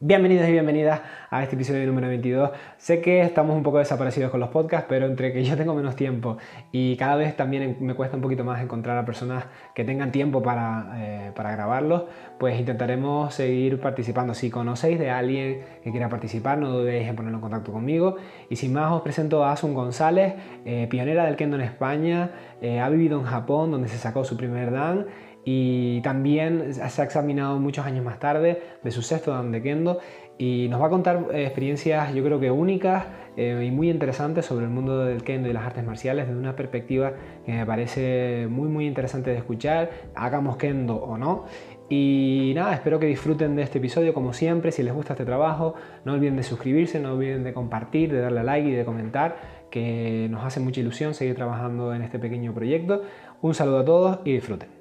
Bienvenidos y bienvenidas a este episodio número 22. Sé que estamos un poco desaparecidos con los podcasts, pero entre que yo tengo menos tiempo y cada vez también me cuesta un poquito más encontrar a personas que tengan tiempo para, eh, para grabarlos, pues intentaremos seguir participando. Si conocéis de alguien que quiera participar, no dudéis en ponerlo en contacto conmigo. Y sin más, os presento a Asun González, eh, pionera del kendo en España, eh, ha vivido en Japón, donde se sacó su primer dan y también se ha examinado muchos años más tarde de su sexto de kendo y nos va a contar eh, experiencias yo creo que únicas eh, y muy interesantes sobre el mundo del kendo y las artes marciales desde una perspectiva que me parece muy muy interesante de escuchar, hagamos kendo o no. Y nada, espero que disfruten de este episodio como siempre, si les gusta este trabajo, no olviden de suscribirse, no olviden de compartir, de darle a like y de comentar, que nos hace mucha ilusión seguir trabajando en este pequeño proyecto. Un saludo a todos y disfruten.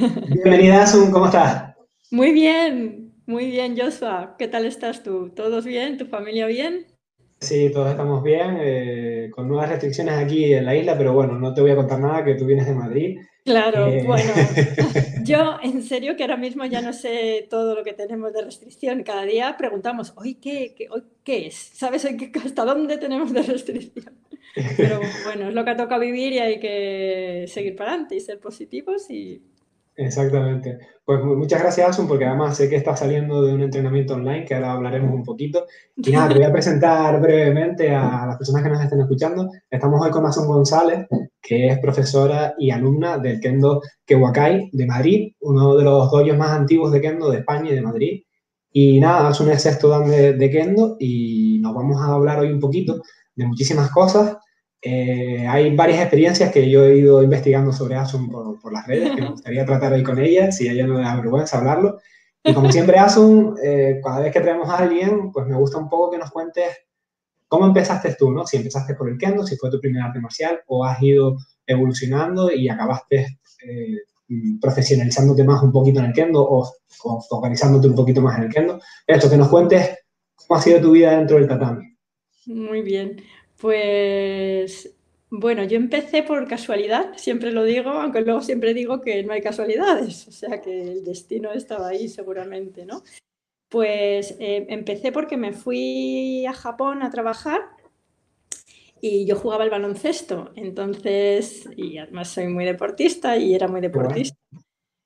Bienvenida, Asun, ¿cómo estás? Muy bien, muy bien, Joshua. ¿Qué tal estás tú? ¿Todos bien? ¿Tu familia bien? Sí, todos estamos bien, eh, con nuevas restricciones aquí en la isla, pero bueno, no te voy a contar nada, que tú vienes de Madrid. Claro, eh, bueno, yo en serio que ahora mismo ya no sé todo lo que tenemos de restricción. Cada día preguntamos, ¿hoy qué, qué, hoy qué es? ¿Sabes hasta dónde tenemos de restricción? Pero bueno, es lo que toca vivir y hay que seguir para adelante y ser positivos y Exactamente. Pues muchas gracias, Asun, porque además sé que estás saliendo de un entrenamiento online, que ahora hablaremos un poquito. Y nada, te voy a presentar brevemente a las personas que nos estén escuchando. Estamos hoy con Asun González, que es profesora y alumna del Kendo Kewakai de Madrid, uno de los doyos más antiguos de Kendo de España y de Madrid. Y nada, Asun es sexto dan de, de Kendo y nos vamos a hablar hoy un poquito de muchísimas cosas eh, hay varias experiencias que yo he ido investigando sobre Asun por, las redes, que me gustaría tratar hoy con ella, si ella no le da vergüenza hablarlo. Y como siempre, Asun, eh, cada vez que traemos a alguien, pues me gusta un poco que nos cuentes cómo empezaste tú, ¿no? Si empezaste por el kendo, si fue tu primer arte marcial, o has ido evolucionando y acabaste eh, profesionalizándote más un poquito en el kendo o, o focalizándote un poquito más en el kendo. Esto, que nos cuentes cómo ha sido tu vida dentro del tatami. Muy bien. Pues bueno, yo empecé por casualidad, siempre lo digo, aunque luego siempre digo que no hay casualidades, o sea que el destino estaba ahí seguramente, ¿no? Pues eh, empecé porque me fui a Japón a trabajar y yo jugaba al baloncesto, entonces, y además soy muy deportista y era muy deportista.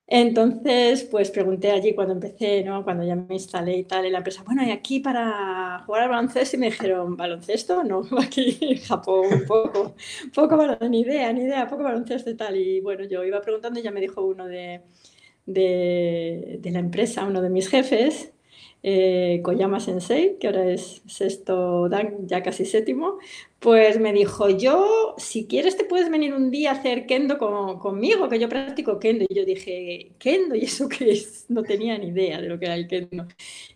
Entonces, pues pregunté allí cuando empecé, ¿no? Cuando ya me instalé y tal en la empresa, bueno, ¿y aquí para jugar al baloncesto? Y me dijeron, ¿baloncesto? No, aquí en Japón, un poco, poco, ni idea, ni idea, poco baloncesto y tal. Y bueno, yo iba preguntando y ya me dijo uno de, de, de la empresa, uno de mis jefes, eh, Koyama Sensei, que ahora es sexto dan, ya casi séptimo, pues me dijo, yo, si quieres te puedes venir un día a hacer kendo conmigo, que yo practico kendo. Y yo dije, ¿kendo? ¿Y eso qué es? No tenía ni idea de lo que era el kendo.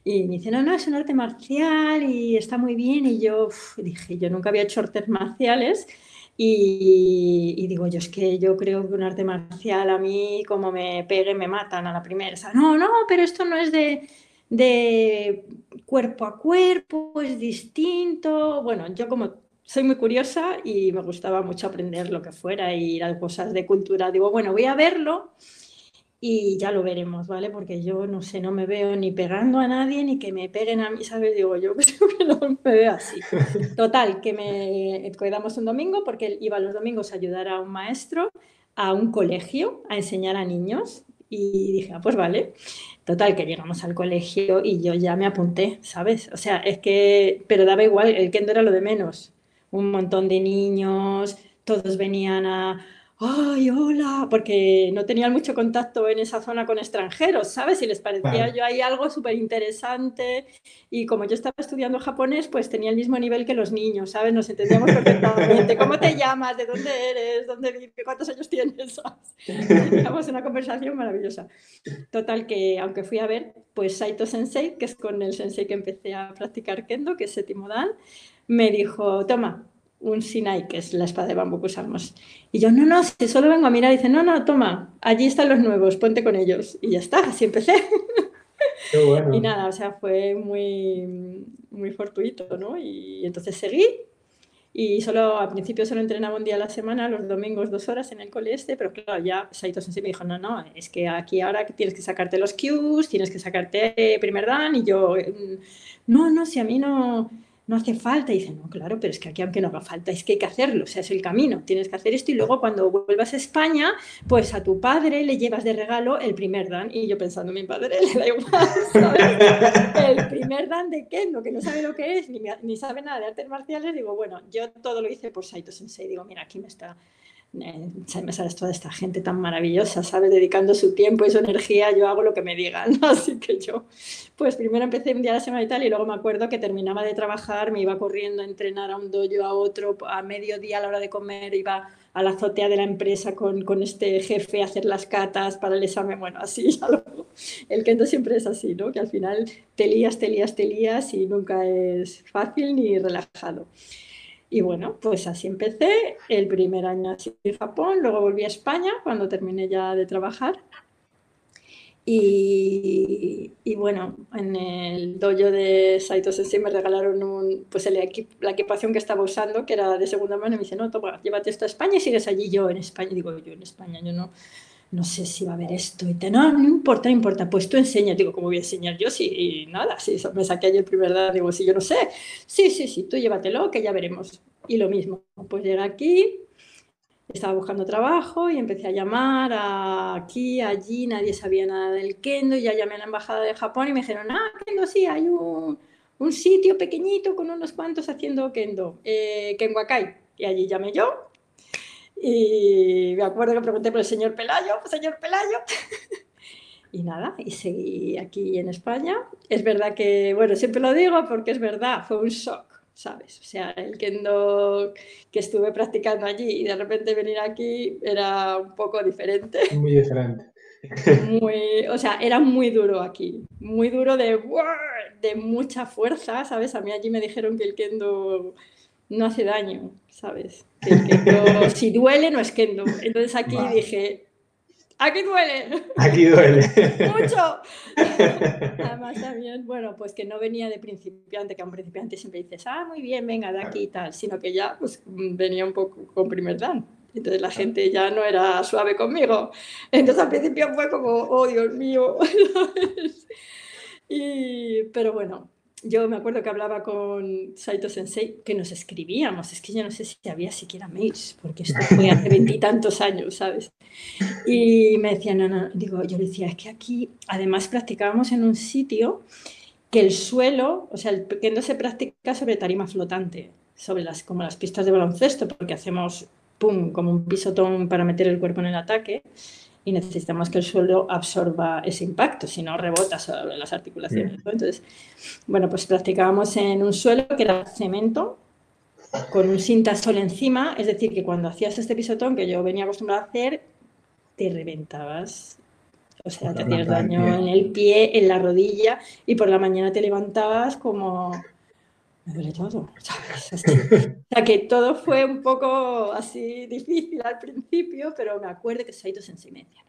Y me dice, no, no, es un arte marcial y está muy bien. Y yo dije, yo nunca había hecho artes marciales. Y, y, digo, yo es que yo creo que un arte marcial a mí, como me pegue, me matan a la primera. O sea, no, no, pero esto no es de de cuerpo a cuerpo, es distinto. Bueno, yo como soy muy curiosa y me gustaba mucho aprender lo que fuera y ir a cosas de cultura. Digo, bueno, voy a verlo y ya lo veremos, ¿vale? Porque yo no sé, no me veo ni pegando a nadie ni que me peguen a mí, ¿sabes? Digo, yo creo que no me veo así. Total, que me quedamos un domingo porque iba los domingos a ayudar a un maestro a un colegio a enseñar a niños y dije, ah, pues vale. Total, que llegamos al colegio y yo ya me apunté, ¿sabes? O sea, es que, pero daba igual, el kendo era lo de menos. Un montón de niños, todos venían a, ay, hola, porque no tenían mucho contacto en esa zona con extranjeros, ¿sabes? Y les parecía yo ahí algo súper interesante. Y como yo estaba estudiando japonés, pues tenía el mismo nivel que los niños, ¿sabes? Nos entendíamos perfectamente. ¿Cómo te llamas? ¿De dónde eres? ¿Dónde vives? ¿Cuántos años tienes? Teníamos una conversación maravillosa. Total, que aunque fui a ver, pues Saito Sensei, que es con el sensei que empecé a practicar kendo, que es séptimo dan, me dijo, toma, un Sinai, que es la espada de bambú que usamos. Y yo, no, no, si solo vengo a mirar, y dice, no, no, toma, allí están los nuevos, ponte con ellos. Y ya está, así empecé. Qué bueno. Y nada, o sea, fue muy, muy fortuito, ¿no? Y entonces seguí y solo al principio solo entrenaba un día a la semana, los domingos dos horas en el cole este, pero claro, ya Saito Sensei me dijo, no, no, es que aquí ahora tienes que sacarte los cues, tienes que sacarte primer dan y yo, no, no, si a mí no, no hace falta. Y dice, no, claro, pero es que aquí aunque no haga falta, es que hay que hacerlo, o sea, es el camino, tienes que hacer esto y luego cuando vuelvas a España, pues a tu padre le llevas de regalo el primer dan. Y yo pensando, mi padre le da igual. El primer dan de Kendo, que no sabe lo que es, ni, ni sabe nada de artes marciales, digo, bueno, yo todo lo hice por Saito Sensei, digo, mira, aquí me está eh, sale toda esta gente tan maravillosa, ¿sabes? Dedicando su tiempo y su energía, yo hago lo que me digan. Así que yo, pues primero empecé un día a la semana y tal, y luego me acuerdo que terminaba de trabajar, me iba corriendo a entrenar a un dojo, a otro, a mediodía a la hora de comer, iba a la azotea de la empresa con, con este jefe a hacer las catas para el examen. Bueno, así, el kendo siempre es así, ¿no? Que al final te lías, te lías, te lías y nunca es fácil ni relajado. Y bueno, pues así empecé, el primer año así en Japón, luego volví a España cuando terminé ya de trabajar. Y, y bueno, en el dojo de Saito Sensei me regalaron un, pues el la equipación que estaba usando, que era de segunda mano, y me dice, no, toma, llévate esto a España y sigues allí yo en España. digo, yo en España, yo no, no sé si va a haber esto. Y te, no, no importa, no importa, pues tú enseñas. Digo, ¿cómo voy a enseñar yo? Sí, nada, sí, me saqué allí el primer día, digo, si yo no sé. Sí, sí, sí, tú llévatelo, que ya veremos. Y lo mismo, pues llegué aquí, estaba buscando trabajo y empecé a llamar aquí, allí, nadie sabía nada del kendo, y ya llamé a la embajada de Japón y me dijeron, ah, kendo, sí, hay un, un sitio pequeñito con unos cuantos haciendo kendo, eh, Kenwakai. Y allí llamé yo y me acuerdo que pregunté por el señor Pelayo, señor Pelayo. y nada, y seguí aquí en España. Es verdad que, bueno, siempre lo digo porque es verdad, fue un shock, ¿sabes? O sea, el kendo que estuve practicando allí y de repente venir aquí era un poco diferente. Muy diferente. Muy, o sea, era muy duro aquí, muy duro de, de mucha fuerza, ¿sabes? A mí allí me dijeron que el kendo no hace daño, ¿sabes? Que, si duele, no es kendo. Entonces aquí dije, aquí duele. Aquí duele. Mucho. Además también, bueno, pues que no venía de principiante, que a un principiante siempre dices, ah, muy bien, venga, de aquí y tal, sino que ya pues venía un poco con primer dan. Entonces la gente ya no era suave conmigo. Entonces al principio fue como, oh Dios mío. y, pero bueno, yo me acuerdo que hablaba con Saito Sensei que nos escribíamos, es que yo no sé si había siquiera mails, porque esto fue hace veintitantos años, ¿sabes? Y me decía, no, no, digo, yo decía, es que aquí además practicábamos en un sitio que el suelo, o sea, el no se practica sobre tarima flotante, sobre las, como las pistas de baloncesto, porque hacemos, pum, como un pisotón para meter el cuerpo en el ataque y necesitamos que el suelo absorba ese impacto, si no rebota sobre las articulaciones. Entonces, bueno, pues practicábamos en un suelo que era cemento con un cintasol encima, es decir, que cuando hacías este pisotón que yo venía acostumbrado a hacer, te reventabas. O sea, te hacías daño en el pie, en la rodilla y por la mañana te levantabas como me duele todo, ¿sabes? o sea, que todo fue un poco así difícil al principio, pero me acuerdo que Saito Sensei me decía,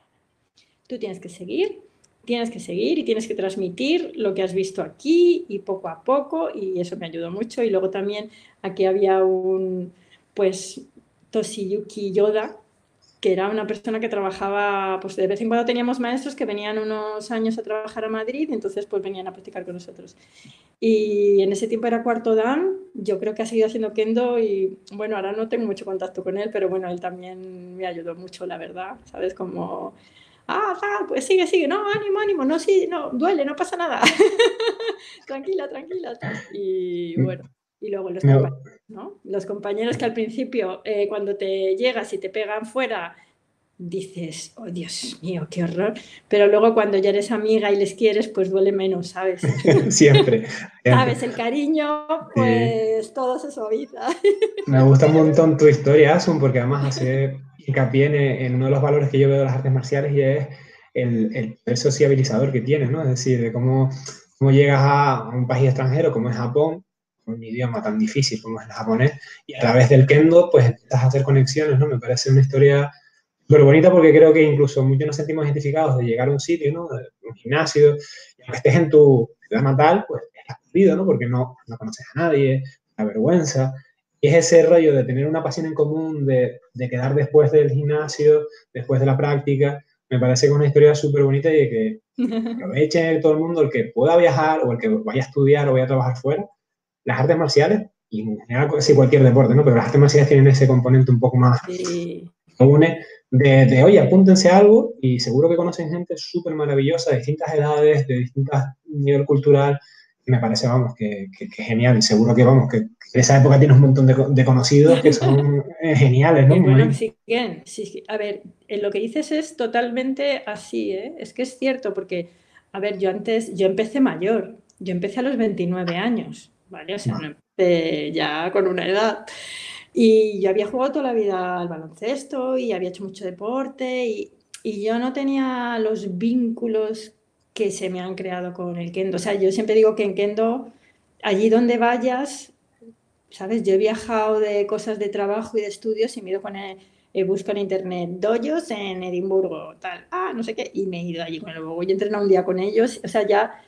tú tienes que seguir, tienes que seguir y tienes que transmitir lo que has visto aquí y poco a poco, y eso me ayudó mucho. Y luego también aquí había un, pues, Toshiyuki Yoda, que era una persona que trabajaba, pues de vez en cuando teníamos maestros que venían unos años a trabajar a Madrid entonces pues venían a practicar con nosotros. Y en ese tiempo era cuarto dan, yo creo que ha seguido haciendo kendo y bueno, ahora no tengo mucho contacto con él, pero bueno, él también me ayudó mucho, la verdad, ¿sabes? Como, ah, pues sigue, sigue, no, ánimo, ánimo, no, sí, no, duele, no pasa nada. tranquila, tranquila. Y bueno, y luego los, compañeros, ¿no? los compañeros que al principio, eh, cuando te llegas y te pegan fuera, dices, oh Dios mío, qué horror. Pero luego cuando ya eres amiga y les quieres, pues duele menos, ¿sabes? siempre, ¿Sabes? El cariño, pues todo se suaviza. Me gusta un montón tu historia, Asun, porque además hace hincapié en, uno de los valores que yo veo de las artes marciales y es el, el, sociabilizador que tienes, ¿no? Es decir, de cómo, cómo llegas a un país extranjero como es Japón un idioma tan difícil como es el japonés, y a través del kendo, pues empiezas a hacer conexiones, ¿no? Me parece una historia súper bonita porque creo que incluso muchos nos sentimos identificados de llegar a un sitio, ¿no? Un gimnasio, y aunque estés en tu ciudad natal, pues estás perdido, ¿no? Porque no, no conoces a nadie, la vergüenza, Y es ese rollo de tener una pasión en común, de, de quedar después del gimnasio, después de la práctica, me parece que es una historia súper bonita y de que aproveche todo el mundo, el que pueda viajar o el que vaya a estudiar o vaya a trabajar fuera, las artes marciales, y en general sí, cualquier deporte, ¿no? Pero las artes marciales tienen ese componente un poco más sí. de, de, oye, apúntense algo y seguro que conocen gente súper maravillosa de distintas edades, de distintas nivel cultural, me parece, vamos, que, que, genial. Seguro que, vamos, que, esa época tienes un montón de, de conocidos que son eh, geniales, ¿no? bueno, sí, bien. Sí, a ver, lo que dices es totalmente así, ¿eh? Es que es cierto, porque, a ver, yo antes, yo empecé mayor, yo empecé a los 29 años, ¿vale? O sea, no ya con una edad. Y yo había jugado toda la vida al baloncesto y había hecho mucho deporte y, y yo no tenía los vínculos que se me han creado con el kendo. O sea, yo siempre digo que en kendo, allí donde vayas, ¿sabes? Yo he viajado de cosas de trabajo y de estudios y me he ido con el, busco en internet doyos en Edimburgo, tal, ah, no sé qué, y me he ido allí. Bueno, voy a entrenar un día con ellos. O sea, ya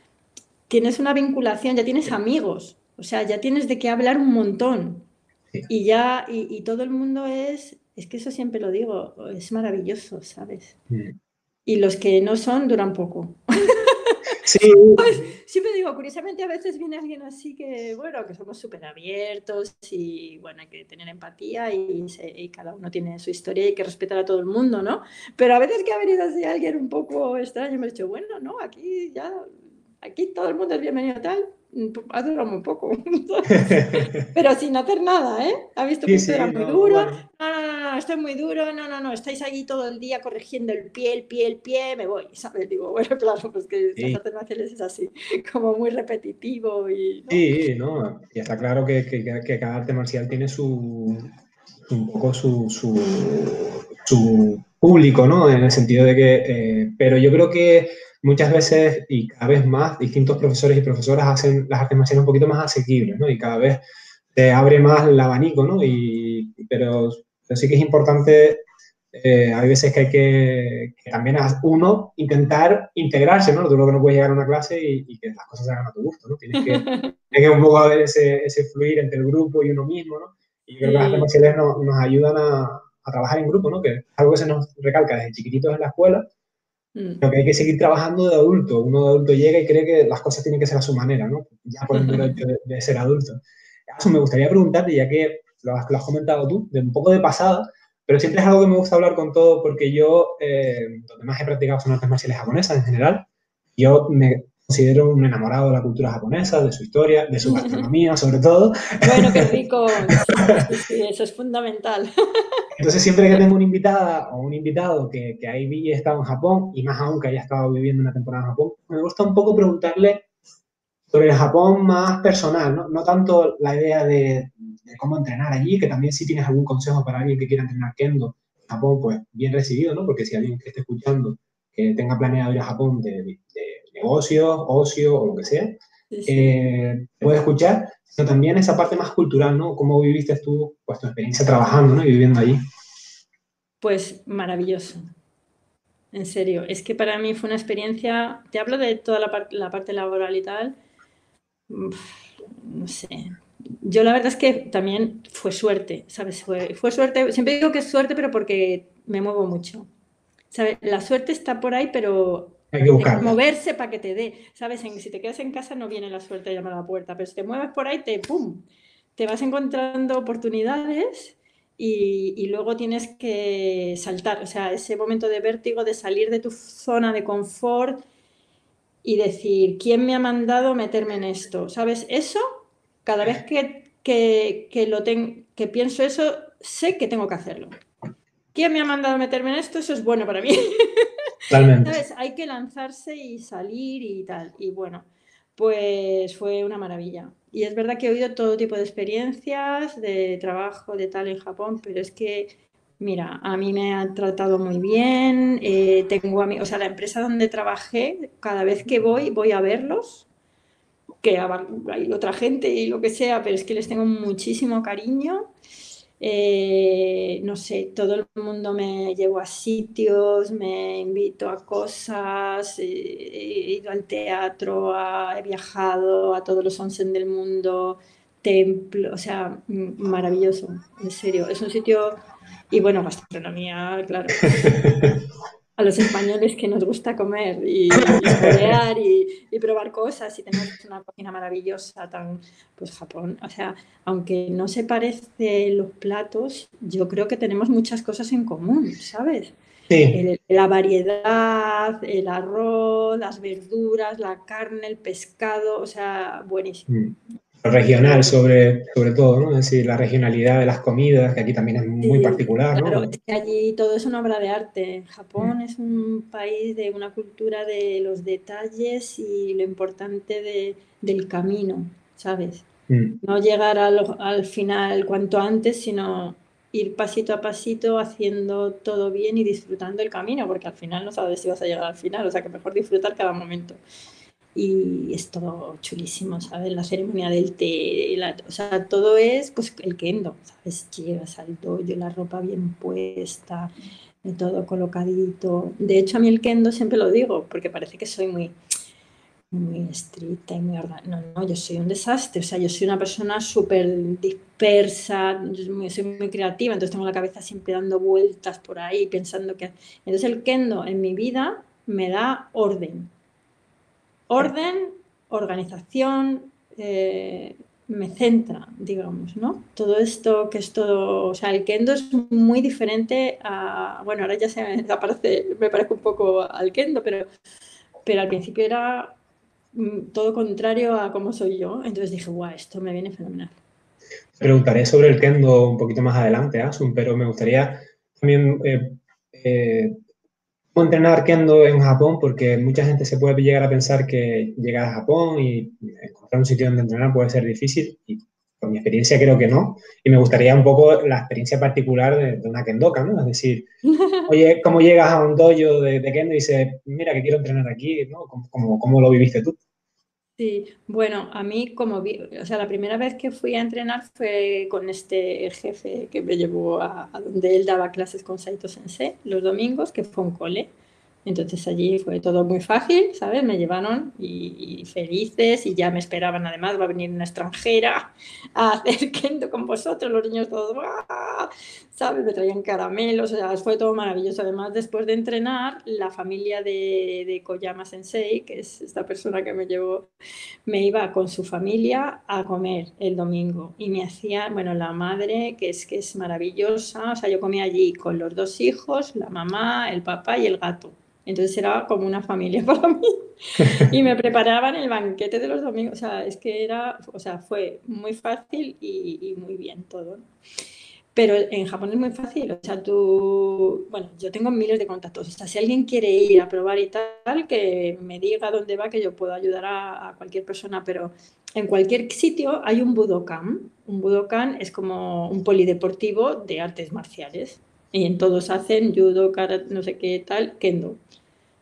tienes una vinculación, ya tienes amigos, o sea, ya tienes de qué hablar un montón. Y ya, y, todo el mundo es, es que eso siempre lo digo, es maravilloso, ¿sabes? Y los que no son duran poco. Sí. Siempre digo, curiosamente a veces viene alguien así que, bueno, que somos súper abiertos y, bueno, hay que tener empatía y, y, cada uno tiene su historia y hay que respetar a todo el mundo, ¿no? Pero a veces que ha venido así alguien un poco extraño, me he dicho, bueno, no, aquí ya, aquí todo el mundo es bienvenido tal, ha durado muy poco. Pero sin hacer nada, ¿eh? Ha visto que esto era muy duro. No, no, no, esto es muy duro. No, no, no, estáis ahí todo el día corrigiendo el pie, el pie, el pie, me voy, ¿sabes? Digo, bueno, claro, pues que las artes marciales es así, como muy repetitivo y... Sí, no, y está claro que, que, que, cada arte marcial tiene su, un poco su, su, su, público, ¿no? En el sentido de que, eh, pero yo creo que muchas veces y cada vez más distintos profesores y profesoras hacen las artes marciales un poquito más asequibles, ¿no? Y cada vez te abre más el abanico, ¿no? Y, pero, sí que es importante, eh, hay veces que hay que, también uno intentar integrarse, ¿no? Tú que no puedes llegar a una clase y, que las cosas se hagan a tu gusto, ¿no? Tienes que, tienes que un poco ver ese, ese, fluir entre el grupo y uno mismo, ¿no? Y creo que las artes marciales nos, nos ayudan a, a, trabajar en grupo, ¿no? Que es algo que se nos recalca desde chiquititos en la escuela, Mm. Lo que hay que seguir trabajando de adulto. Uno de adulto llega y cree que las cosas tienen que ser a su manera, ¿no? Ya por el hecho de, ser adulto. Eso me gustaría preguntarte, ya que lo has, comentado tú, de un poco de pasada, pero siempre es algo que me gusta hablar con todo porque yo, eh, donde más he practicado son artes marciales japonesas en general. Yo me considero un enamorado de la cultura japonesa, de su historia, de su gastronomía, sobre todo. Bueno, qué rico. Sí, eso es fundamental. Entonces, siempre que tengo una invitada o un invitado que, que haya estado en Japón, y más aún que haya estado viviendo una temporada en Japón, me gusta un poco preguntarle sobre el Japón más personal, no, no tanto la idea de, cómo entrenar allí, que también si tienes algún consejo para alguien que quiera entrenar kendo en Japón, pues bien recibido, ¿no? Porque si alguien que esté escuchando que tenga planeado ir a Japón de, de negocios, ocio o lo que sea, eh, puede escuchar, sino también esa parte más cultural, ¿no? ¿Cómo viviste tú pues, tu experiencia trabajando ¿no? y viviendo allí? Pues maravilloso. En serio, es que para mí fue una experiencia, te hablo de toda la, parte, la parte laboral y tal, no sé. Yo la verdad es que también fue suerte, ¿sabes? Fue, fue suerte, siempre digo que es suerte, pero porque me muevo mucho. ¿Sabes? La suerte está por ahí, pero hay que moverse para que te dé. ¿Sabes? si te quedas en casa no viene la suerte a llamar a la puerta, pero si te mueves por ahí, te ¡pum! Te vas encontrando oportunidades y, y, luego tienes que saltar. O sea, ese momento de vértigo, de salir de tu zona de confort y decir, ¿quién me ha mandado meterme en esto? ¿Sabes? Eso, cada vez que, que, que lo que pienso eso, sé que tengo que hacerlo. ¿Quién me ha mandado meterme en esto? Eso es bueno para mí. Hay que lanzarse y salir y tal. Y bueno, pues fue una maravilla. Y es verdad que he oído todo tipo de experiencias de trabajo, de tal en Japón, pero es que, mira, a mí me han tratado muy bien. Eh, tengo a mí, o sea, la empresa donde trabajé, cada vez que voy, voy a verlos, que hay otra gente y lo que sea, pero es que les tengo muchísimo cariño. Eh, no sé, todo el mundo me llevo a sitios, me invito a cosas, eh, he ido al teatro, he viajado a todos los onsen del mundo, templo, o sea, maravilloso, en serio. Es un sitio, y bueno, gastronomía, claro. a los españoles que nos gusta comer y, y y, probar cosas y tenemos una cocina maravillosa, tan, pues Japón, o sea, aunque no se parecen los platos, yo creo que tenemos muchas cosas en común, ¿sabes? Sí. la variedad, el arroz, las verduras, la carne, el pescado, o sea, buenísimo. Regional sobre, sobre todo, ¿no? Es decir, la regionalidad de las comidas, que aquí también es muy particular, ¿no? Claro, allí todo es una obra de arte. Japón mm. es un país de una cultura de los detalles y lo importante de, del camino, ¿sabes? Mm. No llegar al, al final cuanto antes, sino ir pasito a pasito haciendo todo bien y disfrutando el camino, porque al final no sabes si vas a llegar al final, o sea que mejor disfrutar cada momento y es todo chulísimo, ¿sabes? La ceremonia del té, o sea, todo es pues el kendo, ¿sabes? Llegas al dojo, la ropa bien puesta, todo colocadito. De hecho, a mí el kendo siempre lo digo, porque parece que soy muy, muy estricta y muy No, no, yo soy un desastre, o sea, yo soy una persona súper dispersa, soy muy creativa, entonces tengo la cabeza siempre dando vueltas por ahí, pensando que... Entonces el kendo en mi vida me da orden, orden, organización, eh, me centra, digamos, ¿no? Todo esto que es todo, o sea, el kendo es muy diferente a, bueno, ahora ya se me aparece, me parece un poco al kendo, pero, pero al principio era mm, todo contrario a cómo soy yo, entonces dije, guau, esto me viene fenomenal. Preguntaré sobre el kendo un poquito más adelante, Asun, pero me gustaría también eh, eh, entrenar kendo en Japón porque mucha gente se puede llegar a pensar que llegar a Japón y encontrar un sitio donde entrenar puede ser difícil y por mi experiencia creo que no. Y me gustaría un poco la experiencia particular de, una kendoka, ¿no? Es decir, oye, ¿cómo llegas a un dojo de, kendo y dices, mira que quiero entrenar aquí, ¿no? ¿Cómo, cómo, lo viviste tú? Sí, bueno, a mí como vi, o sea, la primera vez que fui a entrenar fue con este jefe que me llevó a, donde él daba clases con Saito Sensei los domingos, que fue un cole. Entonces allí fue todo muy fácil, ¿sabes? Me llevaron y, felices y ya me esperaban, además va a venir una extranjera a hacer kendo con vosotros, los niños todos, ¿sabes? Me traían caramelos, o sea, fue todo maravilloso. Además, después de entrenar, la familia de, de Koyama Sensei, que es esta persona que me llevó, me iba con su familia a comer el domingo y me hacía, bueno, la madre, que es que es maravillosa, o sea, yo comía allí con los dos hijos, la mamá, el papá y el gato entonces era como una familia para mí. y me preparaban el banquete de los domingos. O sea, es que era, o sea, fue muy fácil y, muy bien todo. Pero en Japón es muy fácil. O sea, tú, bueno, yo tengo miles de contactos. O sea, si alguien quiere ir a probar y tal, que me diga dónde va, que yo puedo ayudar a, cualquier persona. Pero en cualquier sitio hay un Budokan. Un Budokan es como un polideportivo de artes marciales. Y en todos hacen judo, karate, no sé qué tal, kendo.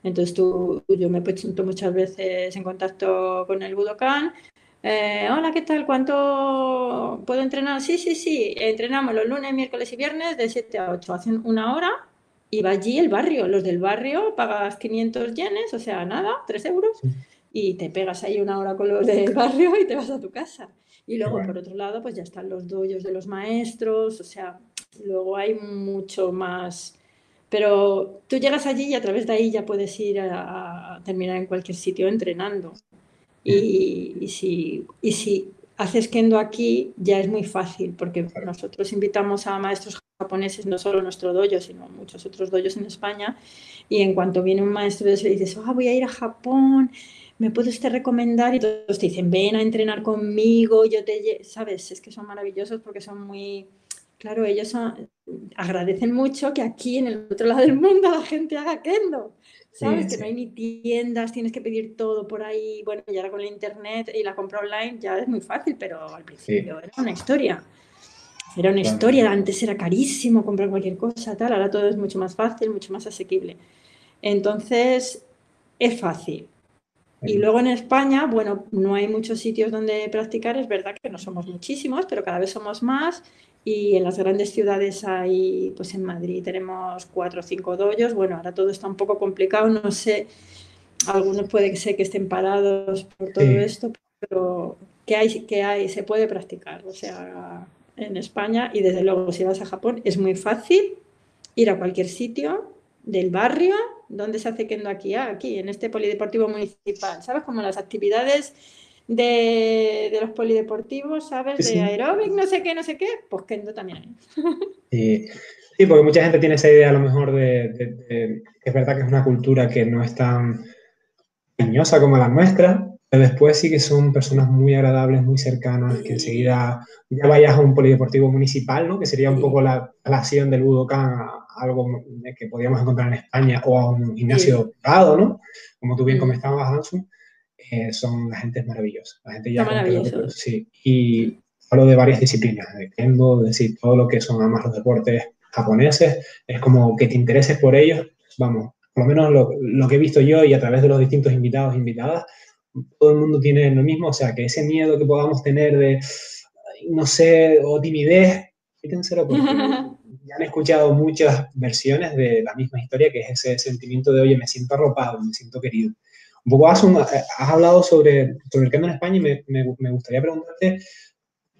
Entonces tú, yo me presento muchas veces en contacto con el Budokan. Eh, Hola, ¿qué tal? ¿Cuánto puedo entrenar? Sí, sí, sí. Entrenamos los lunes, miércoles y viernes de 7 a 8. Hacen una hora y va allí el barrio. Los del barrio pagas 500 yenes, o sea, nada, 3 euros. Y te pegas ahí una hora con los del barrio y te vas a tu casa. Y luego, por otro lado, pues ya están los doyos de los maestros, o sea, luego hay mucho más pero tú llegas allí y a través de ahí ya puedes ir a, terminar en cualquier sitio entrenando. Y, si, y si haces kendo aquí ya es muy fácil porque nosotros invitamos a maestros japoneses, no solo nuestro dojo, sino muchos otros dojos en España. Y en cuanto viene un maestro de eso y dices, ah, voy a ir a Japón, ¿me puedes te recomendar? Y todos te dicen, ven a entrenar conmigo, yo te... ¿Sabes? Es que son maravillosos porque son muy claro, ellos agradecen mucho que aquí en el otro lado del mundo la gente haga kendo. ¿Sabes? que no hay ni tiendas, tienes que pedir todo por ahí. Bueno, y ahora con el internet y la compra online ya es muy fácil, pero al principio era una historia. Era una historia, antes era carísimo comprar cualquier cosa, tal, ahora todo es mucho más fácil, mucho más asequible. Entonces, es fácil. Y luego en España, bueno, no hay muchos sitios donde practicar, es verdad que no somos muchísimos, pero cada vez somos más y en las grandes ciudades hay, pues en Madrid tenemos cuatro o cinco doyos. Bueno, ahora todo está un poco complicado, no sé, algunos puede que ser que estén parados por todo esto, pero que hay, que hay, se puede practicar. O sea, en España y desde luego si vas a Japón es muy fácil ir a cualquier sitio del barrio donde se hace kendo aquí, ah, aquí, en este polideportivo municipal, ¿sabes? Como las actividades de, los polideportivos, ¿sabes? De aeróbic, no sé qué, no sé qué, pues kendo también Sí. sí, porque mucha gente tiene esa idea a lo mejor de, es verdad que es una cultura que no es tan cariñosa como la nuestra, pero después sí que son personas muy agradables, muy cercanas, que enseguida ya vayas a un polideportivo municipal, ¿no? Que sería un poco la relación del Budokan a algo que podríamos encontrar en España o a un gimnasio privado, ¿no? Como tú bien comentabas, Ansu, eh, son la gente es maravillosa. La gente ya maravillosa. Sí, y hablo de varias disciplinas, de kendo, decir, todo lo que son además los deportes japoneses, es como que te intereses por ellos, vamos, por lo menos lo, lo que he visto yo y a través de los distintos invitados e invitadas, todo el mundo tiene lo mismo, o sea, que ese miedo que podamos tener de, no sé, o timidez, quítenselo porque ya han escuchado muchas versiones de la misma historia, que es ese sentimiento de, oye, me siento arropado, me siento querido. Un poco has, has hablado sobre, sobre el kendo en España y me, me, gustaría preguntarte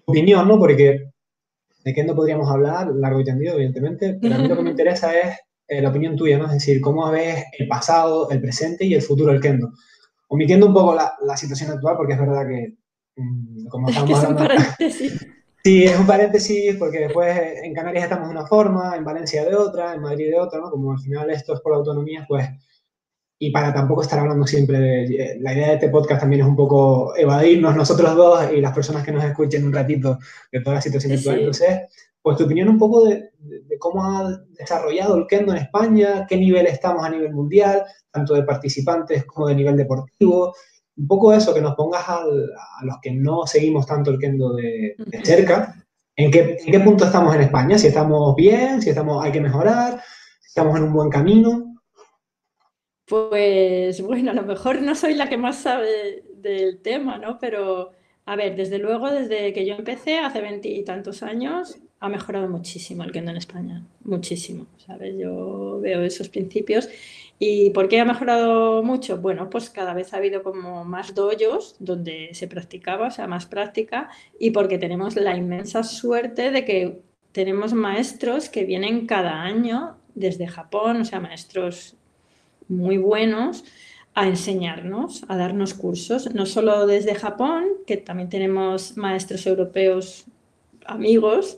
tu opinión, ¿no? Porque de kendo podríamos hablar largo y tendido, evidentemente, pero a mí lo que me interesa es eh, la opinión tuya, ¿no? Es decir, cómo ves el pasado, el presente y el futuro del kendo omitiendo un poco la, la situación actual, porque es verdad que, mm, como estamos es hablando... Sí, es un paréntesis porque después en Canarias estamos de una forma, en Valencia de otra, en Madrid de otra, ¿no? Como al final esto es por la autonomía, pues... Y para tampoco estar hablando siempre de... La idea de este podcast también es un poco evadirnos nosotros dos y las personas que nos escuchen un ratito de toda la situación actual. Entonces, pues tu opinión un poco de, cómo ha desarrollado el kendo en España, qué nivel estamos a nivel mundial, tanto de participantes como de nivel deportivo. Un poco eso, que nos pongas a los que no seguimos tanto el kendo de, cerca, ¿en qué, ¿en qué, punto estamos en España, si estamos bien, si estamos, hay que mejorar, si estamos en un buen camino. Pues bueno, a lo mejor no soy la que más sabe del tema, ¿no? Pero a ver, desde luego, desde que yo empecé hace veintitantos años, ha mejorado muchísimo el kendo en España, muchísimo, ¿sabes? Yo veo esos principios. ¿Y por qué ha mejorado mucho? Bueno, pues cada vez ha habido como más doyos donde se practicaba, o sea, más práctica, y porque tenemos la inmensa suerte de que tenemos maestros que vienen cada año desde Japón, o sea, maestros muy buenos, a enseñarnos, a darnos cursos, no solo desde Japón, que también tenemos maestros europeos amigos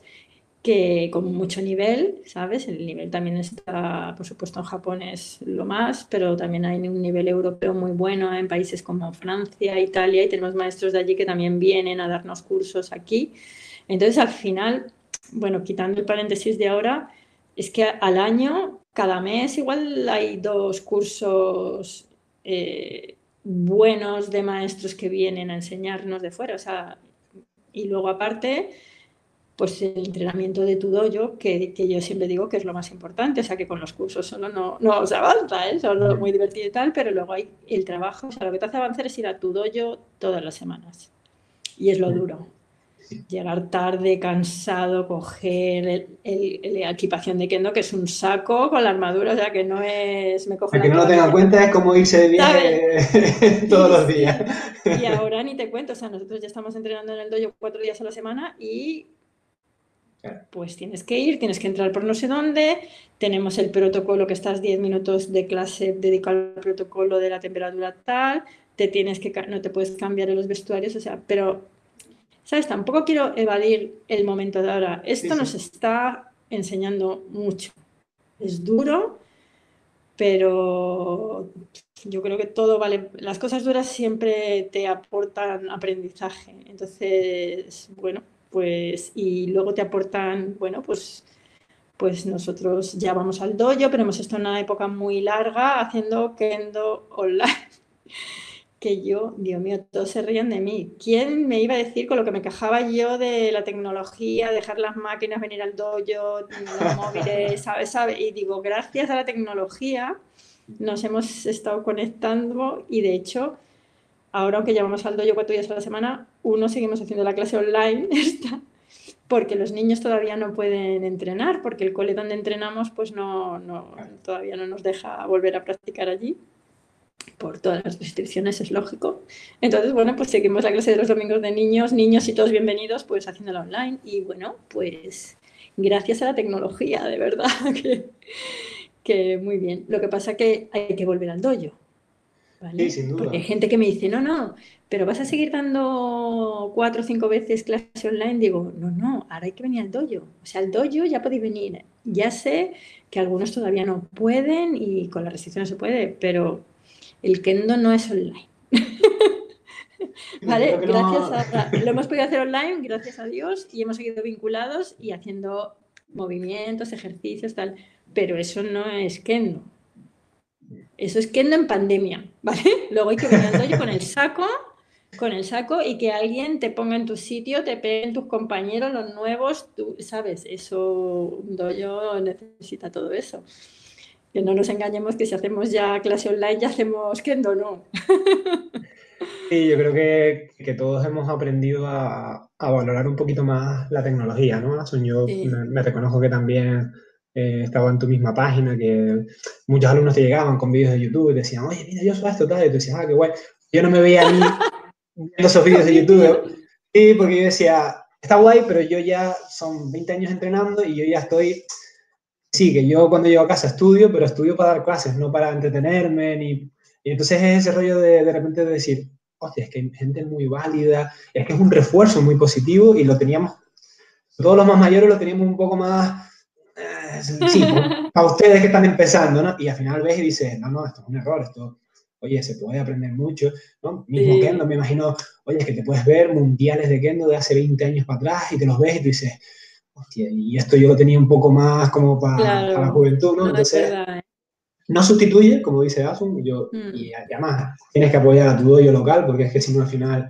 que con mucho nivel, ¿sabes? El nivel también está, por supuesto, en Japón es lo más, pero también hay un nivel europeo muy bueno en países como Francia, Italia, y tenemos maestros de allí que también vienen a darnos cursos aquí. Entonces, al final, bueno, quitando el paréntesis de ahora, es que al año, cada mes, igual hay dos cursos eh, buenos de maestros que vienen a enseñarnos de fuera, o sea, y luego aparte pues el entrenamiento de tu dojo, que, que, yo siempre digo que es lo más importante, o sea que con los cursos solo no, no se avanza, ¿eh? solo muy divertido y tal, pero luego hay el trabajo, o sea, lo que te hace avanzar es ir a tu dojo todas las semanas. Y es lo duro. Llegar tarde, cansado, coger el, la equipación de kendo, que es un saco con la armadura, o sea que no es... Me que no lo tenga en cuenta es como irse de viaje todos los días. Y ahora ni te cuento, o sea, nosotros ya estamos entrenando en el dojo cuatro días a la semana y pues tienes que ir, tienes que entrar por no sé dónde, tenemos el protocolo que estás 10 minutos de clase dedicado al protocolo de la temperatura tal, te tienes que, no te puedes cambiar en los vestuarios, o sea, pero, ¿sabes? Tampoco quiero evadir el momento de ahora. Esto nos está enseñando mucho. Es duro, pero yo creo que todo vale, las cosas duras siempre te aportan aprendizaje. Entonces, bueno, pues, y luego te aportan, bueno, pues, pues nosotros ya vamos al dojo, pero hemos estado en una época muy larga haciendo kendo online. que yo, Dios mío, todos se rían de mí. ¿Quién me iba a decir con lo que me quejaba yo de la tecnología, dejar las máquinas, venir al dojo, los móviles, ¿sabes? ¿sabes? Y digo, gracias a la tecnología nos hemos estado conectando y de hecho ahora aunque llevamos al dojo cuatro días a la semana, uno seguimos haciendo la clase online, porque los niños todavía no pueden entrenar, porque el cole donde entrenamos pues no, no, todavía no nos deja volver a practicar allí. por todas las restricciones, es lógico. Entonces, bueno, pues seguimos la clase de los domingos de niños, niños y todos bienvenidos, pues haciéndola online. Y bueno, pues gracias a la tecnología, de verdad, que, que muy bien. Lo que pasa que hay que volver al dojo. Sí, sin duda. Porque hay gente que me dice, no, no, pero vas a seguir dando cuatro o cinco veces clase online. Digo, no, no, ahora hay que venir al dojo. O sea, al dojo ya podéis venir. Ya sé que algunos todavía no pueden y con las restricciones se puede, pero el kendo no es online. ¿Vale? Gracias a, lo hemos podido hacer online, gracias a Dios, y hemos seguido vinculados y haciendo movimientos, ejercicios, tal. Pero eso no es kendo. Eso es kendo en pandemia, ¿vale? Luego hay que venir yo con el saco, con el saco y que alguien te ponga en tu sitio, te peguen tus compañeros, los nuevos, tú, ¿sabes? Eso, un dojo necesita todo eso. Que no nos engañemos que si hacemos ya clase online ya hacemos kendo, no. Sí, yo creo que, que todos hemos aprendido a, a, valorar un poquito más la tecnología, ¿no? Yo me, reconozco que también eh, estaba en tu misma página, que muchos alumnos te llegaban con vídeos de YouTube y decían, oye, mira, yo soy esto, tal, y tú decías, ah, qué guay. Yo no me veía ni viendo esos vídeos de YouTube, sí, porque yo decía, está guay, pero yo ya son 20 años entrenando y yo ya estoy, sí, que yo cuando llego a casa estudio, pero estudio para dar clases, no para entretenerme, ni... Y entonces es ese rollo de de repente de decir, hostia, es que hay gente muy válida, es que es un refuerzo muy positivo y lo teníamos, todos los más mayores lo teníamos un poco más sí, para ustedes que están empezando, ¿no? Y al final ves y dices, no, no, esto es un error, esto, oye, se puede aprender mucho, ¿no? Mismo Kendo, me imagino, oye, es que te puedes ver mundiales de Kendo de hace 20 años para atrás y te los ves y tú dices, hostia, y esto yo lo tenía un poco más como para, la juventud, ¿no? Entonces, ¿eh? no sustituye, como dice Asun, yo, mm. y además tienes que apoyar a tu dojo local, porque es que si no al final,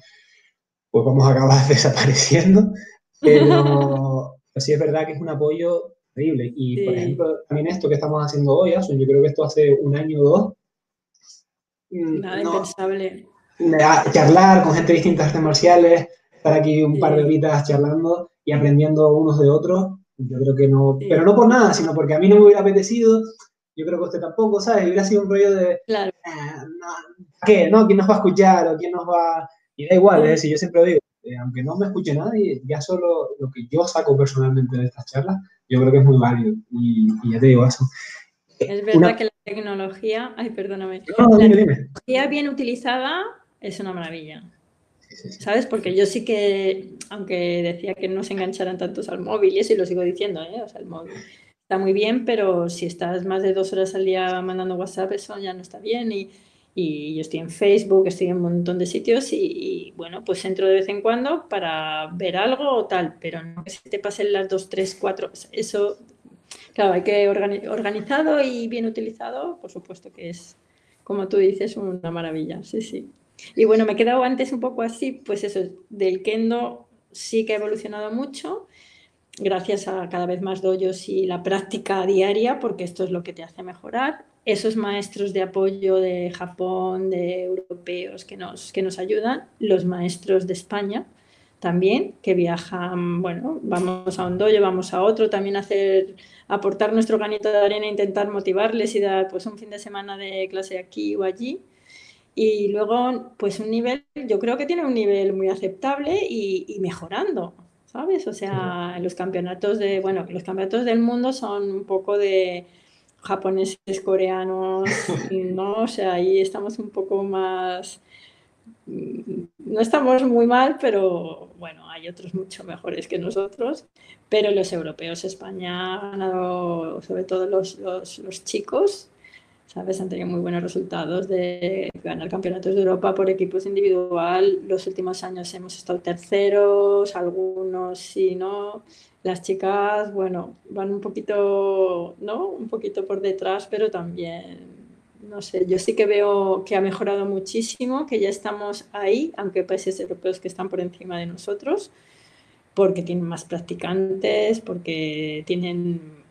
pues vamos a acabar desapareciendo, pero, pero sí es verdad que es un apoyo increíble. Y, por ejemplo, también esto que estamos haciendo hoy, Asun, yo creo que esto hace un año o dos. Mm, Nada impensable. Charlar con gente de distintas artes marciales, estar aquí un par de horitas charlando y aprendiendo unos de otros, yo creo que no, pero no por nada, sino porque a mí no me hubiera apetecido, yo creo que usted tampoco, ¿sabes? Hubiera sido un rollo de, claro. Eh, ¿qué? ¿No? ¿Quién nos va a escuchar? ¿O quién nos va...? Y da igual, es decir, yo siempre digo, eh, aunque no me escuche nadie, ya solo lo que yo saco personalmente de estas charlas, yo creo que es muy válido. Y, ya te digo eso. Es verdad que la tecnología, ay, perdóname, la tecnología bien utilizada es una maravilla. ¿Sabes? Porque yo sí que, aunque decía que no se engancharan tantos al móvil, y eso y lo sigo diciendo, ¿eh? O sea, el móvil está muy bien, pero si estás más de dos horas al día mandando WhatsApp, eso ya no está bien. Y, y yo estoy en Facebook, estoy en un montón de sitios y, bueno, pues entro de vez en cuando para ver algo o tal, pero no que se te pasen las dos, tres, cuatro, eso, claro, hay que organizado y bien utilizado, por supuesto que es, como tú dices, una maravilla, sí, sí. Y bueno, me he quedado antes un poco así, pues eso, del kendo sí que ha evolucionado mucho, gracias a cada vez más doyos y la práctica diaria, porque esto es lo que te hace mejorar esos maestros de apoyo de Japón, de europeos que nos, que nos ayudan, los maestros de España también, que viajan, bueno, vamos a un dojo, vamos a otro, también hacer, aportar nuestro granito de arena, intentar motivarles y dar pues un fin de semana de clase aquí o allí. Y luego, pues un nivel, yo creo que tiene un nivel muy aceptable y mejorando, ¿sabes? O sea, los campeonatos de, bueno, los campeonatos del mundo son un poco de japoneses, coreanos, ¿no? O sea, ahí estamos un poco más... No estamos muy mal, pero bueno, hay otros mucho mejores que nosotros. Pero los europeos, España ha ganado, sobre todo los, los, los chicos, ¿sabes? Han tenido muy buenos resultados de ganar campeonatos de Europa por equipos individual. Los últimos años hemos estado terceros, algunos sí, ¿no? Las chicas, bueno, van un poquito, ¿no? Un poquito por detrás, pero también, no sé, yo sí que veo que ha mejorado muchísimo, que ya estamos ahí, aunque países europeos que están por encima de nosotros, porque tienen más practicantes, porque tienen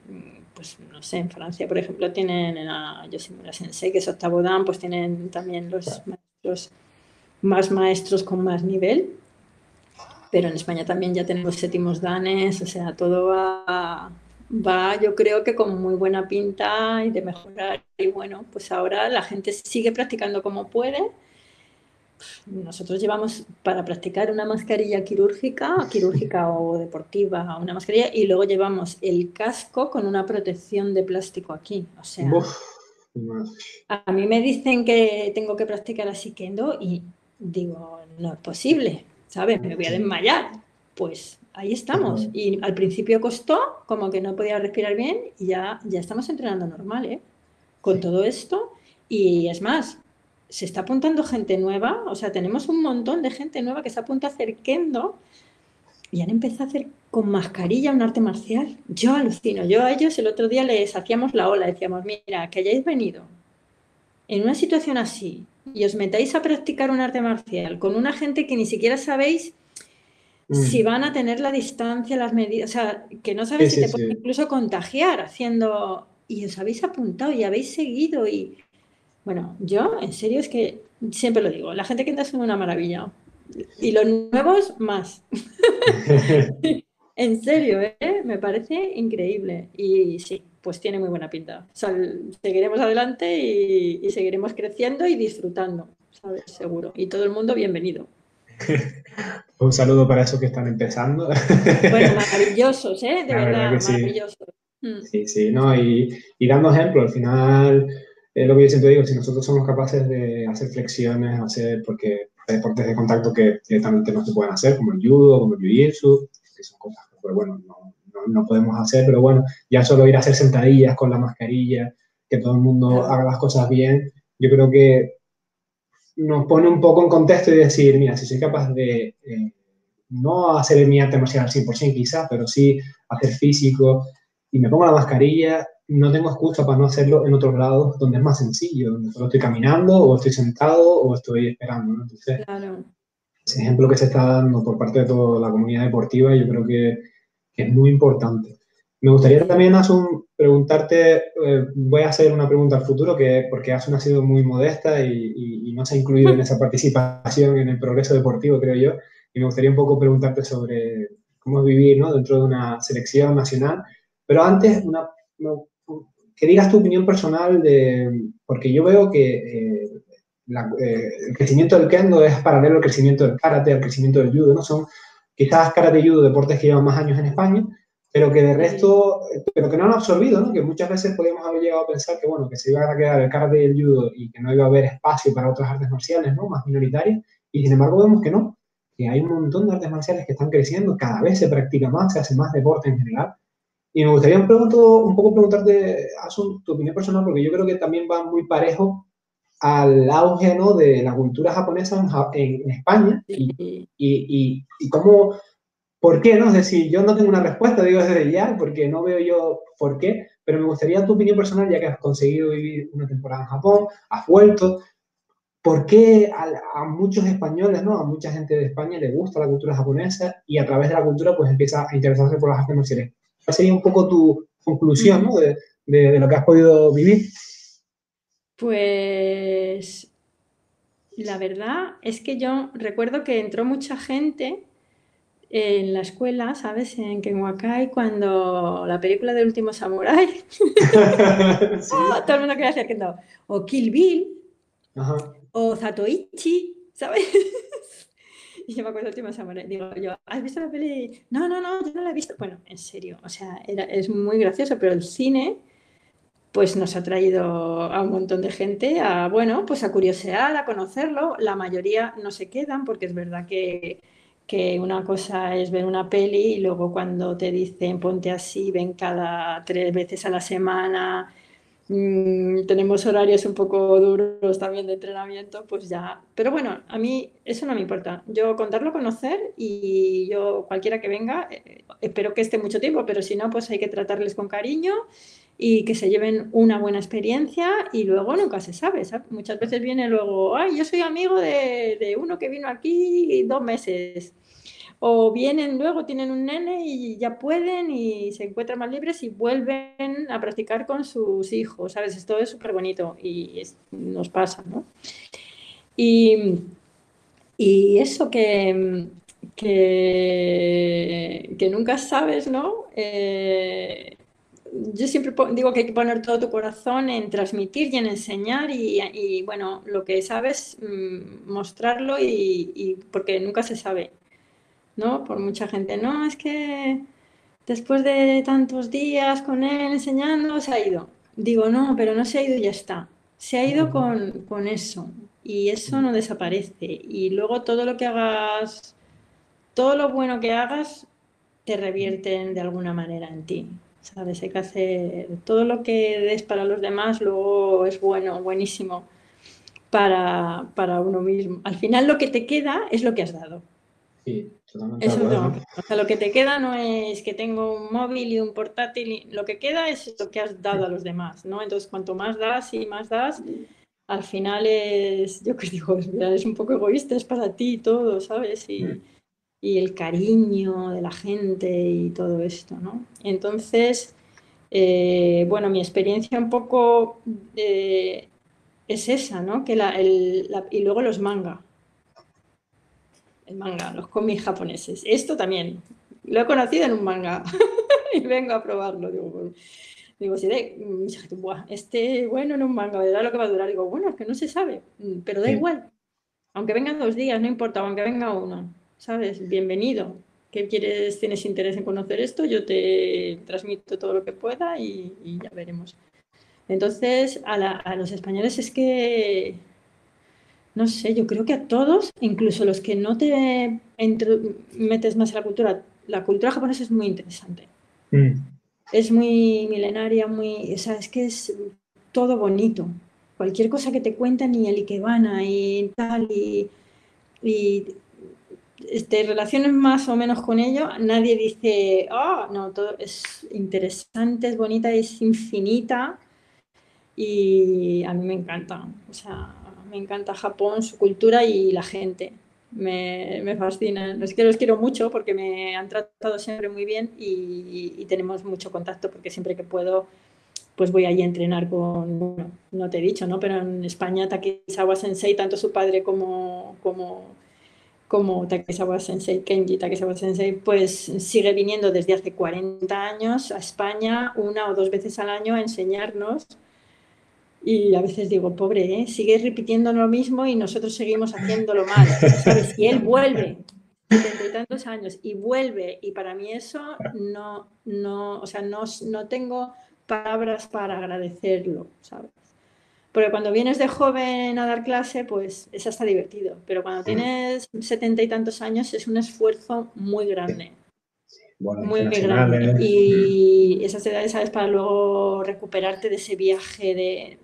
pues no sé, en Francia, por ejemplo, tienen a Yoshimura Sensei, que es octavo dan, pues tienen también los maestros, más maestros con más nivel pero en España también ya tenemos séptimos danes, o sea, todo va, va yo creo que con muy buena pinta y de mejorar. Y bueno, pues ahora la gente sigue practicando como puede. Nosotros llevamos para practicar una mascarilla quirúrgica, quirúrgica o deportiva, una mascarilla, y luego llevamos el casco con una protección de plástico aquí. O sea, a mí me dicen que tengo que practicar así kendo y digo, no es posible, ¿sabes? Me voy a desmayar. Pues ahí estamos. Y al principio costó, como que no podía respirar bien, y ya, ya estamos entrenando normal, ¿eh? Con todo esto. Y es más, se está apuntando gente nueva, o sea, tenemos un montón de gente nueva que se apunta a hacer kendo y han empezado a hacer con mascarilla un arte marcial. Yo alucino, yo a ellos el otro día les hacíamos la ola, decíamos, mira, que hayáis venido en una situación así y os metáis a practicar un arte marcial con una gente que ni siquiera sabéis si mm. van a tener la distancia, las medidas, o sea, que no sabes si te pueden incluso contagiar haciendo, y os habéis apuntado y habéis seguido y, bueno, yo en serio es que siempre lo digo, la gente que entra es una maravilla y los nuevos más. en serio, ¿eh? me parece increíble y sí, pues tiene muy buena pinta. seguiremos adelante y, y seguiremos creciendo y disfrutando, ¿sabes? Seguro. Y todo el mundo bienvenido. Un saludo para esos que están empezando. Bueno, maravillosos, ¿eh? De verdad, maravillosos. Mm. Sí. sí, ¿no? Y, y, dando ejemplo, al final, es lo que yo siempre digo, si nosotros somos capaces de hacer flexiones, hacer, porque hay deportes de contacto que directamente no se pueden hacer, como el judo, como el jiu-jitsu, que son cosas que, pues, bueno, no, no, podemos hacer, pero bueno, ya solo ir a hacer sentadillas con la mascarilla, que todo el mundo haga las cosas bien, yo creo que nos pone un poco en contexto y decir, mira, si soy capaz de eh, no hacer mi arte marcial al 100% quizás, pero sí hacer físico y me pongo la mascarilla, no tengo excusa para no hacerlo en otros lados donde es más sencillo, donde solo estoy caminando o estoy sentado o estoy esperando. ¿no? Entonces, ese ejemplo que se está dando por parte de toda la comunidad deportiva yo creo que, que es muy importante. Me gustaría también, Asun, preguntarte, eh, voy a hacer una pregunta al futuro, que porque Asun ha sido muy modesta y, no se ha incluido en esa participación en el progreso deportivo, creo yo, y me gustaría un poco preguntarte sobre cómo es vivir ¿no? dentro de una selección nacional, pero antes, una, que digas tu opinión personal, de, porque yo veo que eh, eh, el crecimiento del kendo es paralelo al crecimiento del karate, al crecimiento del judo, ¿no? Son quizás karate y judo deportes que llevan más años en España, pero que de resto, pero que no han absorbido, ¿no? Que muchas veces podríamos haber llegado a pensar que, bueno, que se iba a quedar el karate y el judo y que no iba a haber espacio para otras artes marciales, ¿no? Más minoritarias, y sin embargo vemos que no, que hay un montón de artes marciales que están creciendo, cada vez se practica más, se hace más deporte en general, y me gustaría un, un poco preguntarte, Asun, tu opinión personal, porque yo creo que también va muy parejo al auge ¿no? de la cultura japonesa en, España y, y, y, y cómo ¿Por qué? No? Es decir, yo no tengo una respuesta, digo desde ya, porque no veo yo por qué, pero me gustaría tu opinión personal, ya que has conseguido vivir una temporada en Japón, has vuelto. ¿Por qué a, muchos españoles, ¿no? a mucha gente de España le gusta la cultura japonesa y a través de la cultura pues empieza a interesarse por las artes marciales? ¿Cuál sería un poco tu conclusión ¿no? de, de lo que has podido vivir? Pues la verdad es que yo recuerdo que entró mucha gente en la escuela, ¿sabes? En Kenwakai, cuando la película del último samurai, ah, todo el mundo quería hacer kendo. O Kill Bill, o Zatoichi, ¿sabes? y yo me acuerdo del último samurai. Digo yo, ¿has visto la peli? No, no, no, yo no la he visto. Bueno, en serio, o sea, era, es muy gracioso, pero el cine pues nos ha traído a un montón de gente a, bueno, pues a curiosear, a conocerlo. La mayoría no se quedan porque es verdad que que una cosa es ver una peli y luego cuando te dicen ponte así, ven cada tres veces a la semana, mm, tenemos horarios un poco duros también de entrenamiento, pues ya. Pero bueno, a mí eso no me importa. Yo contarlo, conocer y yo cualquiera que venga, eh, espero que esté mucho tiempo, pero si no, pues hay que tratarles con cariño y que se lleven una buena experiencia y luego nunca se sabe. Muchas veces viene luego, ay, yo soy amigo de, de, uno que vino aquí dos meses. O vienen luego, tienen un nene y ya pueden y se encuentran más libres y vuelven a practicar con sus hijos, ¿sabes? Esto es súper bonito y nos pasa, ¿no? Y, y eso que, que, nunca sabes, ¿no? Eh, yo siempre digo que hay que poner todo tu corazón en transmitir y en enseñar y, bueno, lo que sabes, mm, mostrarlo y, porque nunca se sabe, ¿no? Por mucha gente, no, es que después de tantos días con él enseñando, se ha ido. Digo, no, pero no se ha ido y ya está. Se ha ido con, con eso y eso no desaparece. Y luego todo lo que hagas, todo lo bueno que hagas, te revierten de alguna manera en ti. ¿Sabes? Hay que hacer todo lo que des para los demás, luego es bueno, buenísimo para, para uno mismo. Al final lo que te queda es lo que has dado. Sí, totalmente. Eso no. O sea, lo que te queda no es que tengo un móvil y un portátil, lo que queda es lo que has dado a los demás, ¿no? Entonces, cuanto más das y más das, al final es, yo que digo, es un poco egoísta, es para ti todo, ¿sabes? Y, mm y el cariño de la gente y todo esto, ¿no? Entonces, eh, bueno, mi experiencia un poco eh, es esa, ¿no? Que la, y luego los manga. El manga, los cómics japoneses. Esto también. Lo he conocido en un manga y vengo a probarlo. Digo, digo si de, este, bueno, en un manga, ¿verdad lo que va a durar? Digo, bueno, es que no se sabe, pero da igual. Aunque vengan dos días, no importa, aunque venga uno. ¿sabes? Bienvenido. ¿Qué quieres? ¿Tienes interés en conocer esto? Yo te transmito todo lo que pueda y, ya veremos. Entonces, a, los españoles es que, no sé, yo creo que a todos, incluso los que no te metes más en la cultura, la cultura japonesa es muy interesante. Mm. Es muy milenaria, muy, o sea, es que es todo bonito. Cualquier cosa que te cuentan y el Ikebana y tal, y, y este, relaciones más o menos con ello, nadie dice, oh, no, todo es interesante, es bonita, es infinita y a mí me encanta, o sea, me encanta Japón, su cultura y la gente, me, me fascina. Es que los quiero mucho porque me han tratado siempre muy bien y, tenemos mucho contacto porque siempre que puedo pues voy allí a entrenar con, bueno, no te he dicho, ¿no? Pero en España Takizawa Sensei, tanto su padre como, como como Takesawa Sensei, Kenji Takesawa Sensei, pues sigue viniendo desde hace 40 años a España una o dos veces al año a enseñarnos. Y a veces digo, pobre, ¿eh? sigue repitiendo lo mismo y nosotros seguimos haciéndolo mal. ¿Sabes? Y él vuelve, setenta y tantos años, y vuelve, y para mí eso no, no, o sea, no, no tengo palabras para agradecerlo, ¿sabes? Porque cuando vienes de joven a dar clase, pues es hasta divertido. Pero cuando tienes setenta y tantos años es un esfuerzo muy grande. Muy, muy grande. Y esas edades, ¿sabes? Para luego recuperarte de ese viaje de...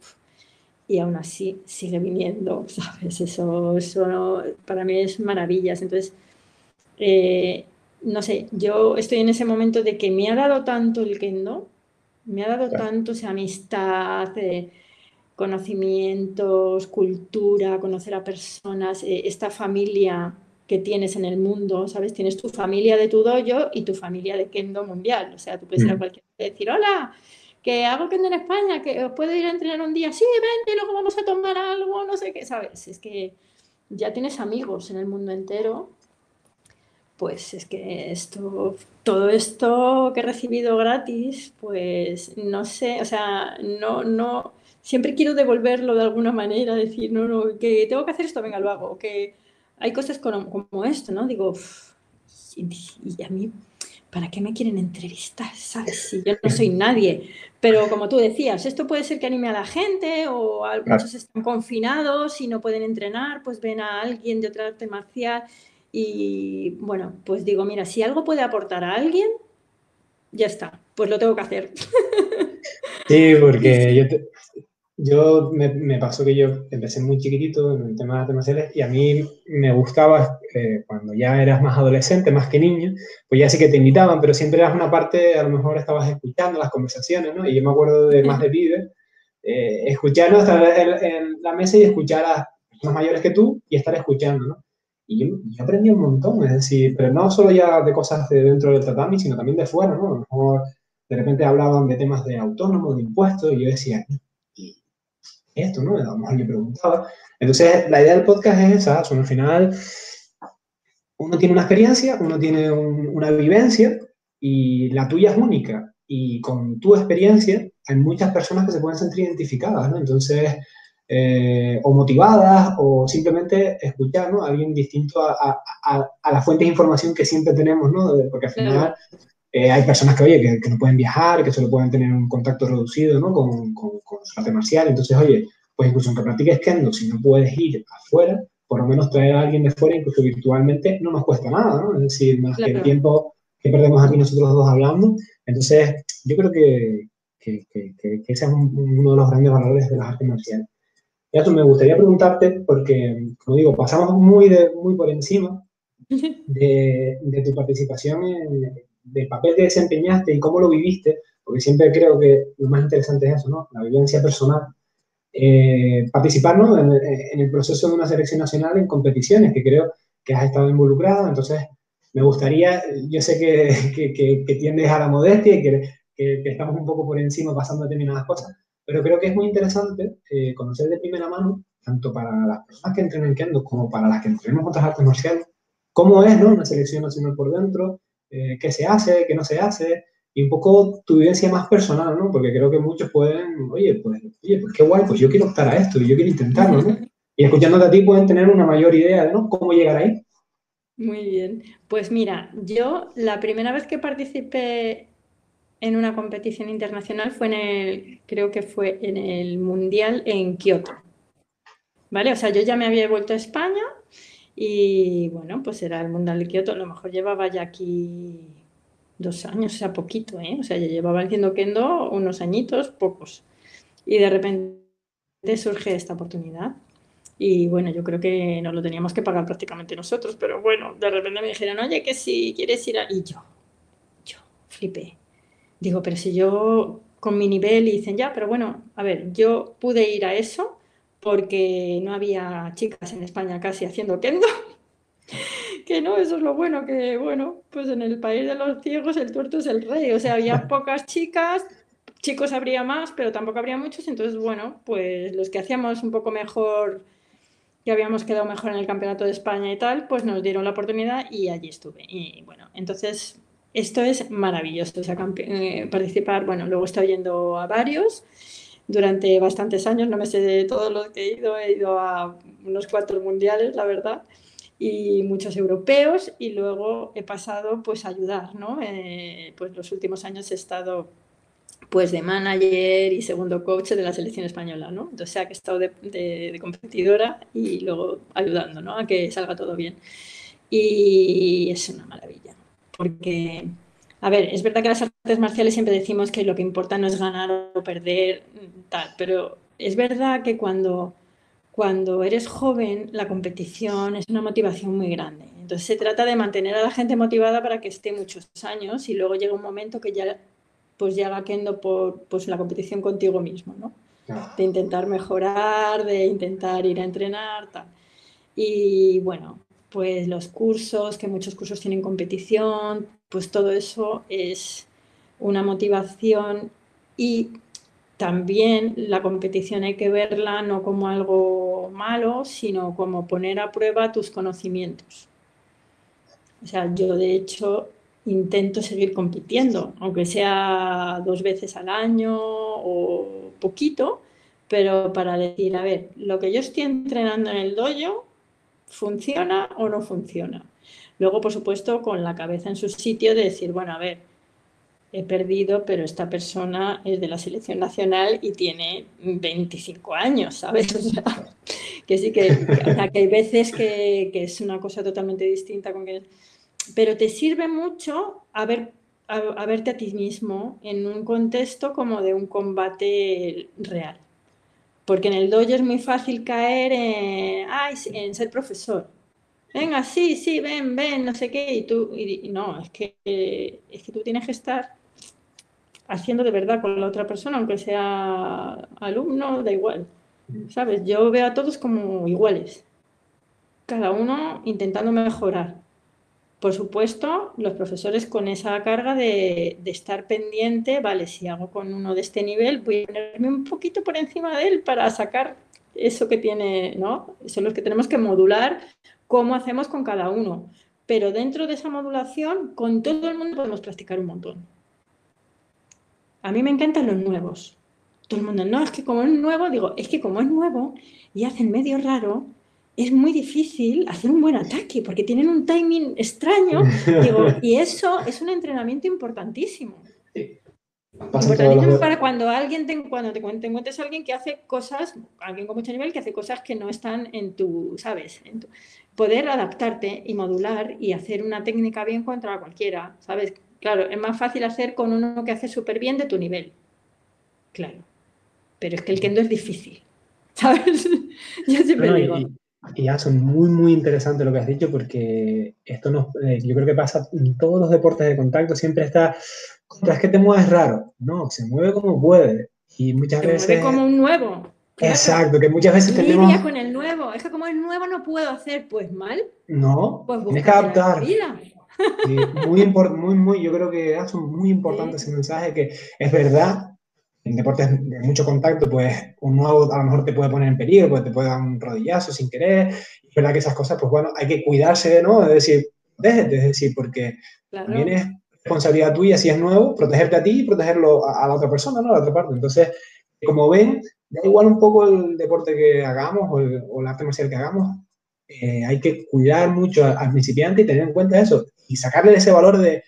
Y aún así sigue viniendo, ¿sabes? Eso, eso para mí es maravillas. Entonces, eh, no sé, yo estoy en ese momento de que me ha dado tanto el kendo, me ha dado tanto esa amistad, eh, conocimientos, cultura, conocer a personas, eh, esta familia que tienes en el mundo, ¿sabes? Tienes tu familia de tu dojo y tu familia de kendo mundial. O sea, tú puedes ir a mm. cualquier decir, hola, que hago kendo en España, que os puedo ir a entrenar un día, sí, vente, luego vamos a tomar algo, no sé qué, ¿sabes? Es que ya tienes amigos en el mundo entero. Pues es que esto, todo esto que he recibido gratis, pues no sé, o sea, no, no, siempre quiero devolverlo de alguna manera, decir, no, no, que tengo que hacer esto, venga, lo hago. Que hay cosas como, esto, ¿no? Digo, y, a mí, ¿para qué me quieren entrevistar? ¿Sabes? Si yo no soy nadie. Pero como tú decías, esto puede ser que anime a la gente o muchos están confinados y no pueden entrenar, pues ven a alguien de otra arte marcial y bueno, pues digo, mira, si algo puede aportar a alguien, ya está, pues lo tengo que hacer. Sí, porque yo te, yo me, pasó que yo empecé muy chiquitito en el tema de artes marciales y a mí me gustaba eh, cuando ya eras más adolescente, más que niño, pues ya sí que te invitaban, pero siempre eras una parte, a lo mejor estabas escuchando las conversaciones, ¿no? Y yo me acuerdo de más de pibe, eh, escuchar, Estar en, la mesa y escuchar a los mayores que tú y estar escuchando, ¿no? Y yo, aprendí un montón, es decir, pero no solo ya de cosas de dentro del tatami, sino también de fuera, ¿no? A lo mejor de repente hablaban de temas de autónomos, de impuestos, y yo decía, esto, ¿no? A lo mejor preguntaba. Entonces, la idea del podcast es esa, son al final, uno tiene una experiencia, uno tiene una vivencia y la tuya es única. y con tu experiencia hay muchas personas que se pueden sentir identificadas, ¿no? Entonces, eh, o motivadas o simplemente escuchar, ¿no? A alguien distinto a, a, a, la fuente de información que siempre tenemos, ¿no? Porque al final eh, hay personas que, oye, que, no pueden viajar, que solo pueden tener un contacto reducido, ¿no? Con, con, con su arte marcial. Entonces, oye, pues incluso aunque practiques kendo, si no puedes ir afuera, por lo menos traer a alguien de fuera, incluso virtualmente, no nos cuesta nada, ¿no? Es decir, más que el tiempo que perdemos aquí nosotros dos hablando. Entonces, yo creo que, que, que, ese es uno de los grandes valores de las artes marciales. Ya tú me gustaría preguntarte, porque, como digo, pasamos muy, de, muy por encima de, de tu participación, en, del papel que desempeñaste y cómo lo viviste, porque siempre creo que lo más interesante es eso, ¿no? La vivencia personal. Eh, participar ¿no? en, en, el proceso de una selección nacional en competiciones, que creo que has estado involucrado, entonces me gustaría, yo sé que, que, que, tiendes a la modestia y que, que, estamos un poco por encima pasando determinadas cosas, pero creo que es muy interesante eh, conocer de primera mano, tanto para las personas que entrenan Kendo como para las que entrenamos otras artes marciales, cómo es ¿no? una selección nacional por dentro, eh, qué se hace, qué no se hace, y un poco tu vivencia más personal, ¿no? Porque creo que muchos pueden, oye, pues, oye, pues qué guay, pues yo quiero optar a esto, y yo quiero intentarlo, ¿no? Y escuchándote a ti pueden tener una mayor idea de ¿no? cómo llegar ahí. Muy bien. Pues mira, yo la primera vez que participé en una competición internacional fue en el, creo que fue en el Mundial en Kioto. ¿Vale? O sea, yo ya me había vuelto a España y bueno, pues era el Mundial de Kioto. A lo mejor llevaba ya aquí dos años, o sea, poquito, ¿eh? O sea, ya llevaba haciendo kendo unos añitos, pocos. Y de repente surge esta oportunidad. Y bueno, yo creo que nos lo teníamos que pagar prácticamente nosotros, pero bueno, de repente me dijeron, oye, que si quieres ir a... Y yo, yo, flipé. Digo, pero si yo con mi nivel y dicen, ya, pero bueno, a ver, yo pude ir a eso porque no había chicas en España casi haciendo kendo. que no, eso es lo bueno, que bueno, pues en el país de los ciegos el tuerto es el rey, o sea, había pocas chicas, chicos habría más, pero tampoco habría muchos, entonces bueno, pues los que hacíamos un poco mejor que habíamos quedado mejor en el Campeonato de España y tal, pues nos dieron la oportunidad y allí estuve. Y bueno, entonces esto es maravilloso, o sea, eh, participar, bueno, luego estado yendo a varios durante bastantes años, no me sé de todos los que he ido, he ido a unos cuatro mundiales, la verdad, y muchos europeos, y luego he pasado pues a ayudar, ¿no? Eh, pues los últimos años he estado pues de manager y segundo coach de la selección española, ¿no? Entonces, ha que he estado de, de, competidora y luego ayudando, ¿no? A que salga todo bien. Y es una maravilla, porque, a ver, es verdad que las artes marciales siempre decimos que lo que importa no es ganar o perder, tal, pero es verdad que cuando, cuando eres joven, la competición es una motivación muy grande. Entonces, se trata de mantener a la gente motivada para que esté muchos años y luego llega un momento que ya pues ya va quedando por pues, la competición contigo mismo, ¿no? De intentar mejorar, de intentar ir a entrenar, tal. Y bueno, pues los cursos, que muchos cursos tienen competición, pues todo eso es una motivación y también la competición hay que verla no como algo malo, sino como poner a prueba tus conocimientos. O sea, yo de hecho intento seguir compitiendo, aunque sea dos veces al año o poquito, pero para decir, a ver, lo que yo estoy entrenando en el dojo, ¿funciona o no funciona? Luego, por supuesto, con la cabeza en su sitio de decir, bueno, a ver, he perdido, pero esta persona es de la selección nacional y tiene 25 años, ¿sabes? O sea, que sí que, hay veces que, que, es una cosa totalmente distinta con que pero te sirve mucho a, ver, a, verte a ti mismo en un contexto como de un combate real. Porque en el dojo es muy fácil caer en, en ser profesor. Venga, sí, sí, ven, ven, no sé qué. Y tú, y, no, es que, es que tú tienes que estar haciendo de verdad con la otra persona, aunque sea alumno, da igual. ¿Sabes? Yo veo a todos como iguales. Cada uno intentando mejorar. Por supuesto, los profesores con esa carga de, estar pendiente, vale, si hago con uno de este nivel, voy a ponerme un poquito por encima de él para sacar eso que tiene, ¿no? Son los que tenemos que modular cómo hacemos con cada uno. Pero dentro de esa modulación, con todo el mundo podemos practicar un montón. a mí me encantan los nuevos. Todo el mundo, no, es que como es nuevo, digo, es que como es nuevo y hacen medio raro, es muy difícil hacer un buen ataque porque tienen un timing extraño. Digo, y eso es un entrenamiento importantísimo. Importantísimo para cuando alguien te, cuando te, encuentres a alguien que hace cosas, alguien con mucho nivel que hace cosas que no están en tu, ¿sabes? En tu, poder adaptarte y modular y hacer una técnica bien contra cualquiera, ¿sabes? Claro, es más fácil hacer con uno que hace súper bien de tu nivel. Claro. Pero es que el kendo es difícil, ¿sabes? Yo siempre digo. Y, ya son muy, muy interesante lo que has dicho porque esto nos, eh, yo creo que pasa en todos los deportes de contacto, siempre está, es que te mueves raro. No, se mueve como puede. Y muchas veces... Mueve como un nuevo. Exacto, que muchas veces tenemos... con el nuevo. Es que como el nuevo no puedo hacer, pues mal. No, pues tienes que adaptar muy, muy, muy, yo creo que es muy importante ese mensaje que es verdad, en deportes de mucho contacto, pues un nuevo a lo mejor te puede poner en peligro, pues te puede dar un rodillazo sin querer. Es verdad que esas cosas, pues bueno, hay que cuidarse, ¿no? Es decir, déjate, es decir, porque también es responsabilidad tuya, si es nuevo, protegerte a ti y protegerlo a, la otra persona, ¿no? A la otra parte. Entonces, como ven, da igual un poco el deporte que hagamos o el, o el arte marcial que hagamos, eh, hay que cuidar mucho al principiante y tener en cuenta eso y sacarle ese valor de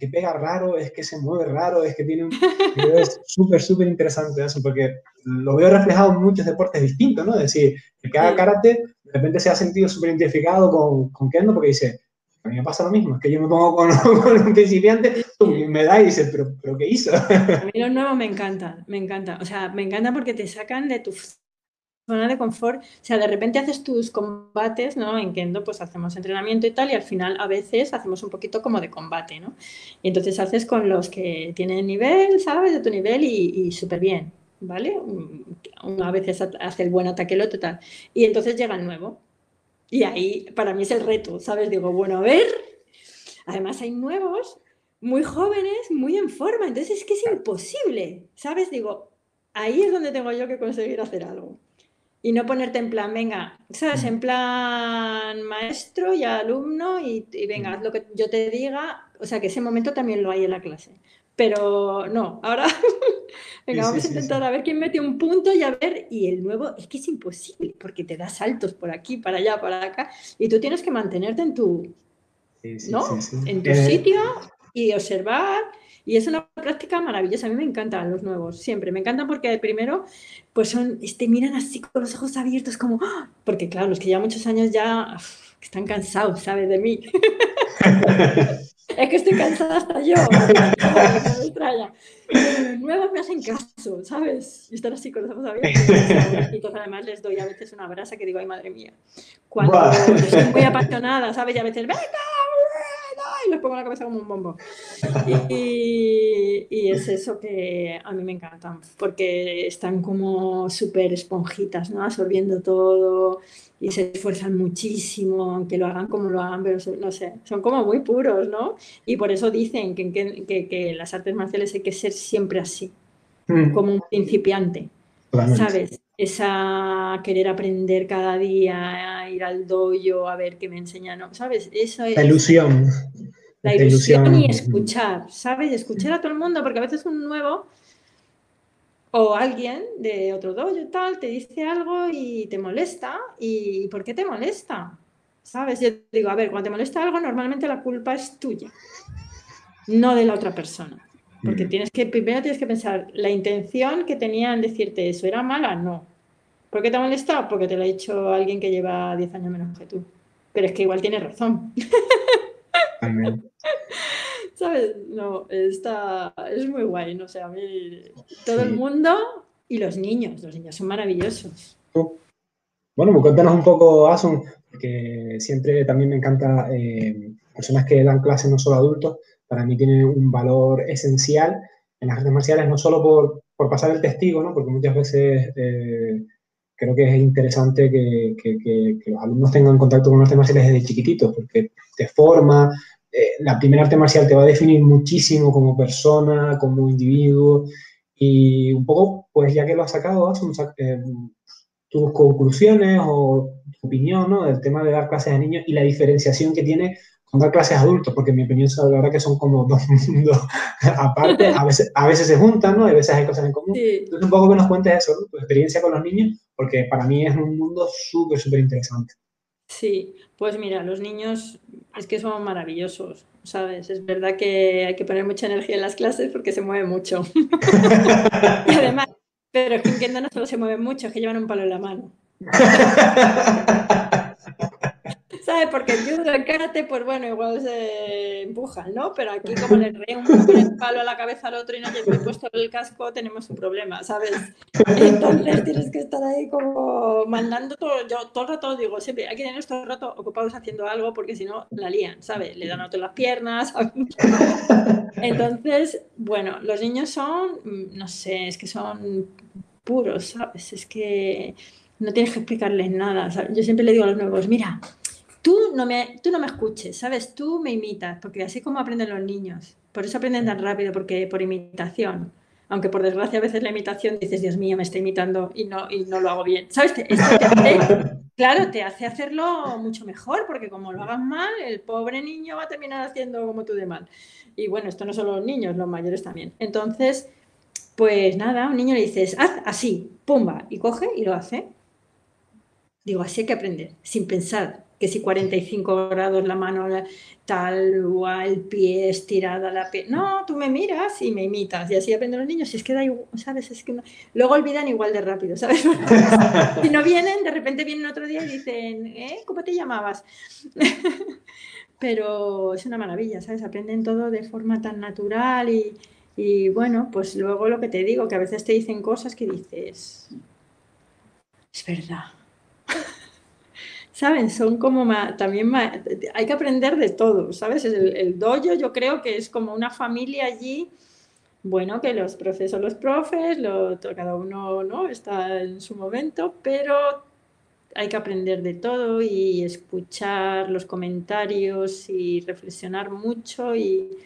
que pega raro, es que se mueve raro, es que tiene un... es súper, súper interesante eso, porque lo veo reflejado en muchos deportes distintos, ¿no? Es decir, el que haga karate, de repente se ha sentido súper identificado con, con Kendo porque dice, a mí me pasa lo mismo, es que yo me pongo con, con un principiante, y me da y dice, ¿pero, ¿pero qué hizo? A mí los nuevos me encantan, me encanta. O sea, me encanta porque te sacan de tu zona de confort, o sea, de repente haces tus combates, ¿no? En Kendo pues hacemos entrenamiento y tal, y al final a veces hacemos un poquito como de combate, ¿no? Y entonces haces con los que tienen nivel, ¿sabes? De tu nivel y, súper bien, ¿vale? A veces hace el buen ataque el otro tal. Y entonces llega el nuevo. Y ahí para mí es el reto, ¿sabes? Digo, bueno, a ver, además hay nuevos, muy jóvenes, muy en forma, entonces es que es imposible, ¿sabes? Digo, ahí es donde tengo yo que conseguir hacer algo y no ponerte en plan, venga, ¿sabes? En plan maestro y alumno y, venga, haz lo que yo te diga. O sea, que ese momento también lo hay en la clase. Pero no, ahora, venga, vamos a intentar a ver quién mete un punto y a ver. Y el nuevo es que es imposible porque te da saltos por aquí, para allá, para acá. Y tú tienes que mantenerte en tu, ¿no? En tu eh, sitio y observar y es una práctica maravillosa. A mí me encantan los nuevos, siempre. Me encantan porque primero, pues son, este, miran así con los ojos abiertos, como, ¡ah! porque claro, los que ya muchos años ya están cansados, ¿sabes? De mí. es que estoy cansada hasta yo. Pero los nuevos me hacen caso, ¿sabes? Y están así con los ojos abiertos. Y entonces además les doy a veces una brasa que digo, ay, madre mía. Cuando soy muy apasionada, ¿sabes? Y a veces, venga, y les pongo la cabeza como un bombo. Y, y, es eso que a mí me encantan, porque están como súper esponjitas, ¿no? Absorbiendo todo y se esfuerzan muchísimo, aunque lo hagan como lo hagan, pero no sé, son como muy puros, ¿no? Y por eso dicen que, que, que, las artes marciales hay que ser siempre así, mm. como un principiante, ¿sabes? Esa querer aprender cada día, ir al dojo a ver qué me enseñan, ¿sabes? Eso es... La ilusión. La ilusión, y escuchar, ¿sabes? Escuchar a todo el mundo, porque a veces un nuevo o alguien de otro dojo tal te dice algo y te molesta. ¿Y por qué te molesta? ¿Sabes? Yo digo, a ver, cuando te molesta algo, normalmente la culpa es tuya, no de la otra persona. Porque tienes que, primero tienes que pensar, la intención que tenían decirte eso, ¿era mala? No. ¿Por qué te ha molestado? Porque te lo ha dicho alguien que lleva 10 años menos que tú. Pero es que igual tiene razón. ¿Sabes? No, está, es muy guay, no sé, a mí todo el mundo y los niños, los niños son maravillosos. Bueno, pues cuéntanos un poco, Asun, porque siempre también me encanta eh, personas que dan clases no solo adultos, para mí tienen un valor esencial en las artes marciales, no solo por, por pasar el testigo, ¿no? porque muchas veces eh, creo que es interesante que, que, los alumnos tengan contacto con artes marciales desde chiquititos, porque te forma, eh, la primera arte marcial te va a definir muchísimo como persona, como individuo, y un poco, pues ya que lo has sacado, eh, tus conclusiones o tu opinión ¿no? del tema de dar clases a niños y la diferenciación que tiene con dar clases a adultos, porque en mi opinión, la verdad que son como dos mundos aparte, a veces, a veces se juntan, ¿no? A veces hay cosas en común. Entonces, un poco que nos cuentes eso, tu experiencia con los niños, porque para mí es un mundo súper, súper interesante. Sí, pues mira, los niños es que son maravillosos, ¿sabes? Es verdad que hay que poner mucha energía en las clases porque se mueve mucho. y además, pero es que en no solo se mueven mucho, es que llevan un palo en la mano. ¿Sabes? Porque el judo, el karate, pues bueno, igual se empujan, ¿no? Pero aquí como le rey un palo a la cabeza al otro y no lleva puesto el casco, tenemos un problema, ¿sabes? Entonces tienes que estar ahí como mandando todo, yo todo el rato digo, siempre hay que tener todo el rato ocupados haciendo algo porque si no la lían, ¿sabes? Le dan a otro las piernas, ¿sabes? Entonces, bueno, los niños son, no sé, es que son puros, ¿sabes? Es que no tienes que explicarles nada. Yo siempre le digo a los nuevos, mira, tú no, me, tú no me escuches, ¿sabes? Tú me imitas, porque así como aprenden los niños. Por eso aprenden tan rápido, porque por imitación. Aunque por desgracia a veces la imitación dices, Dios mío, me está imitando y no, y no lo hago bien. ¿Sabes? claro, te hace hacerlo mucho mejor, porque como lo hagas mal, el pobre niño va a terminar haciendo como tú de mal. Y bueno, esto no solo los niños, los mayores también. Entonces, pues nada, a un niño le dices, haz así, pumba, y coge y lo hace. Digo, así hay que aprender, sin pensar, que si 45 grados la mano tal o el pie estirada la pie. No, tú me miras y me imitas y así aprenden los niños. Y es que da igual, ¿sabes? Es que luego olvidan igual de rápido, ¿sabes? si no vienen, de repente vienen otro día y dicen, ¿eh? ¿Cómo te llamabas? Pero es una maravilla, ¿sabes? Aprenden todo de forma tan natural y, y bueno, pues luego lo que te digo, que a veces te dicen cosas que dices, es verdad ¿saben? Son como también hay que aprender de todo, ¿sabes? El, el, dojo yo creo que es como una familia allí, bueno, que los profes son los profes, lo, cada uno ¿no? está en su momento, pero hay que aprender de todo y escuchar los comentarios y reflexionar mucho y,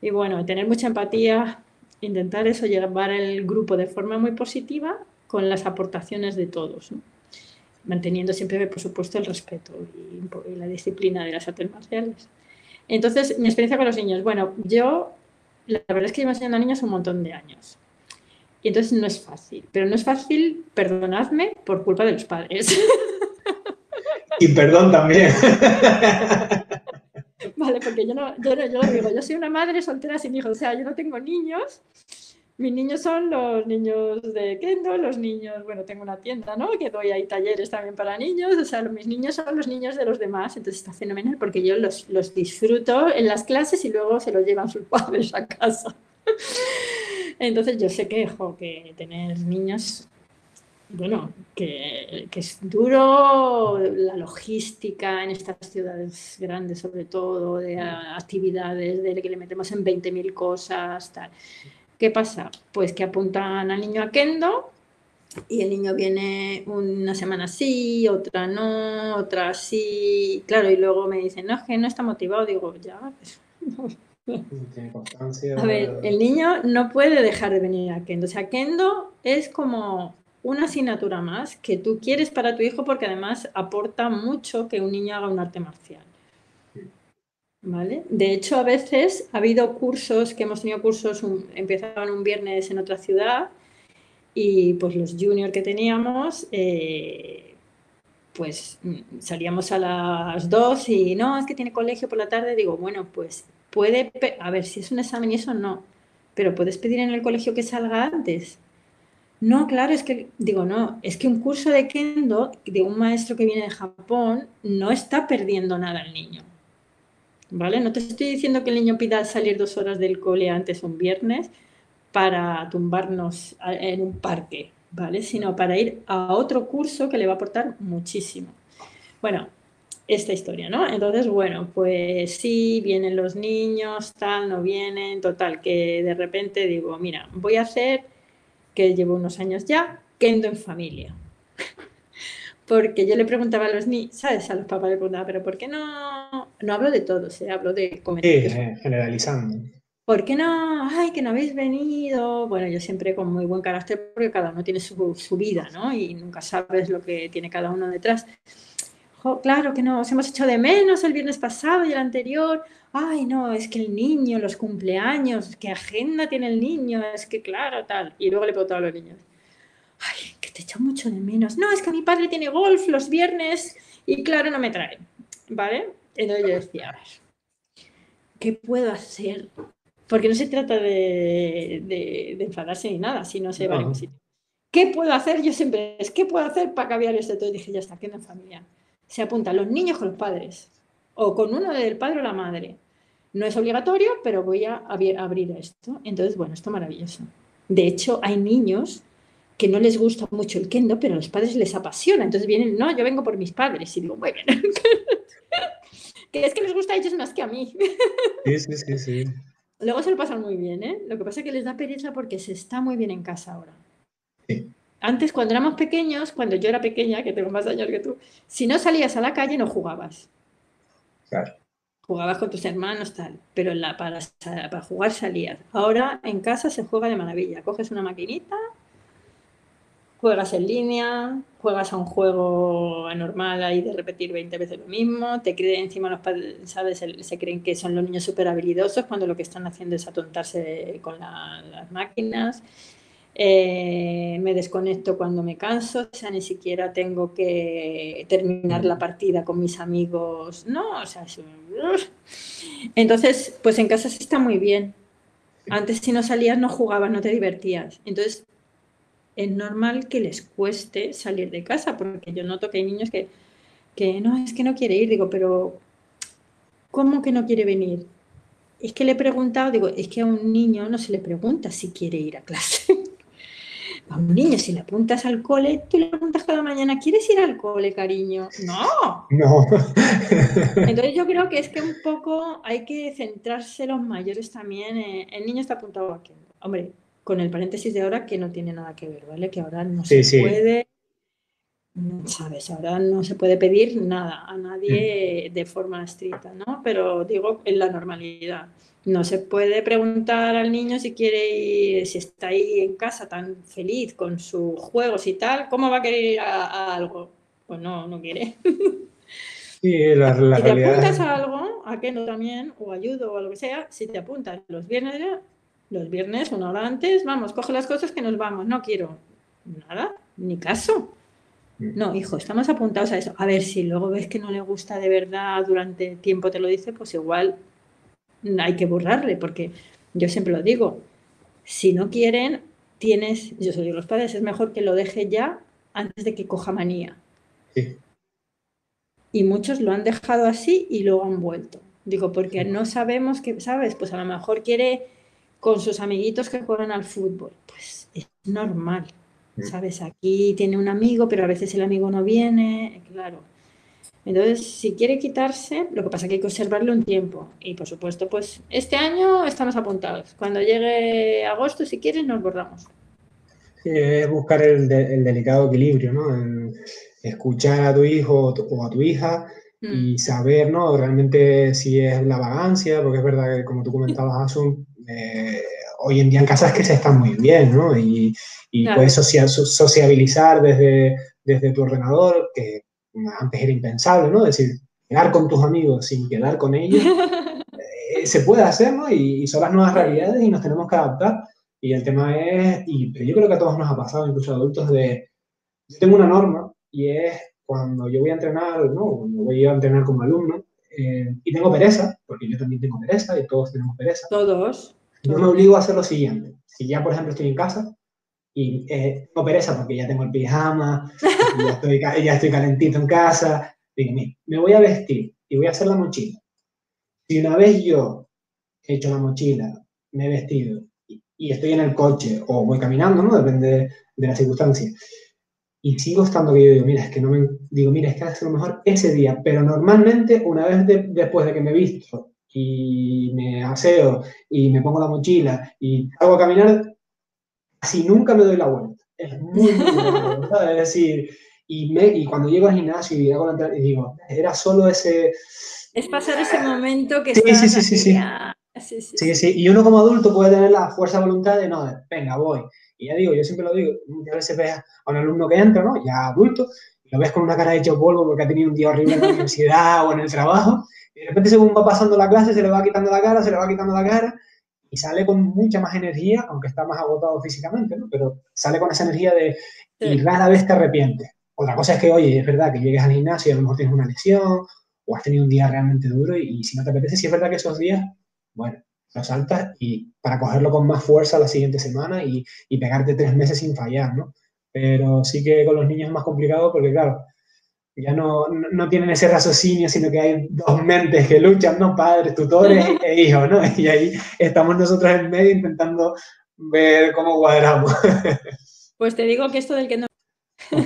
y bueno, tener mucha empatía, intentar eso, llevar el grupo de forma muy positiva con las aportaciones de todos. ¿no? Manteniendo siempre, por supuesto, el respeto y, la disciplina de las artes marciales. Entonces, mi experiencia con los niños, bueno, yo la verdad es que llevo enseñando a niños un montón de años. Y entonces no es fácil, pero no es fácil, perdonadme, por culpa de los padres. Y perdón también. Vale, porque yo no, yo, no, yo lo digo, yo soy una madre soltera sin hijos, o sea, yo no tengo niños mis niños son los niños de Kendo, los niños, bueno, tengo una tienda, ¿no? Que doy ahí talleres también para niños, o sea, mis niños son los niños de los demás, entonces está fenomenal porque yo los, los disfruto en las clases y luego se los llevan sus padres a casa. Entonces yo sé que, que tener niños, bueno, que, que, es duro la logística en estas ciudades grandes, sobre todo, de actividades, de que le metemos en 20.000 cosas, tal. ¿Qué pasa? Pues que apuntan al niño a Kendo y el niño viene una semana sí, otra no, otra sí. Claro, y luego me dicen, no, es que no está motivado. Digo, ya. A ver, el niño no puede dejar de venir a Kendo. O sea, Kendo es como una asignatura más que tú quieres para tu hijo porque además aporta mucho que un niño haga un arte marcial. De hecho, a veces ha habido cursos, que hemos tenido cursos, empezaban un viernes en otra ciudad y pues los juniors que teníamos, eh, pues salíamos a las dos y no, es que tiene colegio por la tarde, digo, bueno, pues puede, a ver, si es un examen y eso no, pero puedes pedir en el colegio que salga antes. No, claro, es que, digo, no, es que un curso de kendo de un maestro que viene de Japón no está perdiendo nada al niño. ¿Vale? No te estoy diciendo que el niño pida salir dos horas del cole antes un viernes para tumbarnos en un parque, ¿vale? Sino para ir a otro curso que le va a aportar muchísimo. Bueno, esta historia, ¿no? Entonces, bueno, pues sí, vienen los niños, tal, no vienen, total, que de repente digo, mira, voy a hacer, que llevo unos años ya, Kendo en familia. Porque yo le preguntaba a los niños, ¿sabes? A los papás le preguntaba, pero ¿por qué no? No hablo de todos, ¿eh? hablo de comentarios. Sí, generalizando. ¿Por qué no? Ay, que no habéis venido. Bueno, yo siempre con muy buen carácter porque cada uno tiene su, su vida, ¿no? Y nunca sabes lo que tiene cada uno detrás. claro que no, os hemos hecho de menos el viernes pasado y el anterior. Ay, no, es que el niño, los cumpleaños, qué agenda tiene el niño, es que claro, tal. Y luego le preguntaba a los niños, ay, te echo mucho de menos. No, es que mi padre tiene golf los viernes y claro, no me trae. ¿Vale? Entonces yo decía, a ver, ¿qué puedo hacer? Porque no se trata de, de, enfadarse ni nada, sino se va a sitio. ¿Qué puedo hacer? Yo siempre es, ¿qué puedo hacer para cambiar esto? Entonces dije, ya está, que en familia. Se apuntan los niños con los padres o con uno del padre o la madre. No es obligatorio, pero voy a abrir esto. Entonces, bueno, esto es maravilloso. De hecho, hay niños que no les gusta mucho el kendo, pero a los padres les apasiona. Entonces vienen, no, yo vengo por mis padres. Y digo, muy bien. que es que les gusta a ellos más que a mí. sí, sí, sí, sí. Luego se lo pasan muy bien, ¿eh? Lo que pasa es que les da pereza porque se está muy bien en casa ahora. Antes, cuando éramos pequeños, cuando yo era pequeña, que tengo más años que tú, si no salías a la calle no jugabas. Claro. Jugabas con tus hermanos, tal, pero la, para, para jugar salías. Ahora en casa se juega de maravilla. Coges una maquinita, juegas en línea, juegas a un juego anormal ahí de repetir 20 veces lo mismo, te creen encima los padres, ¿sabes? Se creen que son los niños súper habilidosos cuando lo que están haciendo es atontarse con las máquinas. Eh, me desconecto cuando me canso, o sea, ni siquiera tengo que terminar la partida con mis amigos, no, o sea, entonces, pues en casa se está muy bien. Antes si no salías no jugabas, no te divertías. Entonces, es normal que les cueste salir de casa, porque yo noto que hay niños que, que no, es que no quiere ir, digo, pero ¿cómo que no quiere venir? Es que le he preguntado, digo, es que a un niño no se le pregunta si quiere ir a clase. A un niño, si le apuntas al cole, tú le preguntas cada mañana, ¿quieres ir al cole, cariño? No. No. Entonces yo creo que es que un poco hay que centrarse los mayores también. el niño está apuntado aquí. Hombre, con el paréntesis de ahora que no tiene nada que ver, ¿vale? Que ahora no se puede, ¿sabes? Ahora no se puede pedir nada a nadie mm. de forma estricta, ¿no? Pero digo, en la normalidad. No se puede preguntar al niño si quiere ir, si está ahí en casa tan feliz con sus juegos y tal, ¿cómo va a querer ir a, algo? Pues no, no quiere. Sí, la, si te apuntas a algo, a que no también, o ayudo o lo que sea, si te apuntas los viernes, los viernes, una hora antes, vamos, coge las cosas que nos vamos, no quiero nada, ni caso. Mm. No, hijo, estamos apuntados a eso. A ver, si luego ves que no le gusta de verdad durante tiempo te lo dice, pues igual hay que borrarle, porque yo siempre lo digo, si no quieren, tienes, yo soy de los padres, es mejor que lo deje ya antes de que coja manía. Y muchos lo han dejado así y luego han vuelto. Digo, porque no sabemos que, ¿sabes? Pues a lo mejor quiere con sus amiguitos que juegan al fútbol. Pues es normal, ¿sabes? Aquí tiene un amigo, pero a veces el amigo no viene, claro. Entonces, si quiere quitarse, lo que pasa es que hay que observarlo un tiempo. Y por supuesto, pues este año estamos apuntados. Cuando llegue agosto, si quieres, nos bordamos. Sí, es buscar el, delicado equilibrio, ¿no? escuchar a tu hijo o a tu hija y mm. saber, ¿no? Realmente si es la vagancia, porque es verdad que, como tú comentabas, Asun, eh, hoy en día en casa es que se está muy bien, ¿no? Y, puedes sociabilizar desde, desde tu ordenador, que antes era impensable, ¿no? Es decir, quedar con tus amigos sin quedar con ellos, eh, se puede hacer, ¿no? Y, son las nuevas realidades y nos tenemos que adaptar. Y el tema es, y yo creo que a todos nos ha pasado, incluso adultos, de, yo tengo una norma y es cuando yo voy a entrenar, ¿no? Cuando voy a entrenar como alumno, eh, y tengo pereza, porque yo también tengo pereza y todos tenemos pereza. Todos. Yo me obligo a hacer lo siguiente. Si ya, por ejemplo, estoy en casa, y eh, no pereza porque ya tengo el pijama, ya, estoy, ya estoy calentito en casa. Digo, me voy a vestir y voy a hacer la mochila. Si una vez yo he hecho la mochila, me he vestido y, estoy en el coche o voy caminando, ¿no? Depende de, la circunstancia. Y sigo estando que yo digo, mira, es que no me... Digo, mira, es que a lo mejor ese día, pero normalmente una vez después de que me he visto y me aseo y me pongo la mochila y hago a caminar, si nunca me doy la vuelta. Es muy, muy Es decir, y, me, y cuando llego al gimnasio y hago la y digo, era solo ese... Es pasar ese momento que... Sí, sí, sí, sí, sí. Sí, sí. sí, Y uno como adulto puede tener la fuerza de voluntad de, no, venga, voy. Y ya digo, yo siempre lo digo, muchas veces ves a un alumno que entra, ¿no? Ya adulto, lo ves con una cara hecha polvo porque ha tenido un día horrible en la universidad o en el trabajo, y de repente según va pasando la clase se le va quitando la cara, se le va quitando la cara, y sale con mucha más energía, aunque está más agotado físicamente, ¿no? Pero sale con esa energía de, y rara vez te arrepientes. Otra cosa es que, oye, es verdad que llegues al gimnasio y a lo mejor tienes una lesión, o has tenido un día realmente duro, y, si no te apetece, si es verdad que esos días, bueno, lo saltas y para cogerlo con más fuerza la siguiente semana y, y pegarte tres meses sin fallar, ¿no? Pero sí que con los niños es más complicado porque, claro, ya no, no, tienen ese raciocinio, sino que hay dos mentes que luchan, ¿no? Padres, tutores e hijos, ¿no? Y ahí estamos nosotros en medio intentando ver cómo cuadramos. Pues te digo que esto del que no...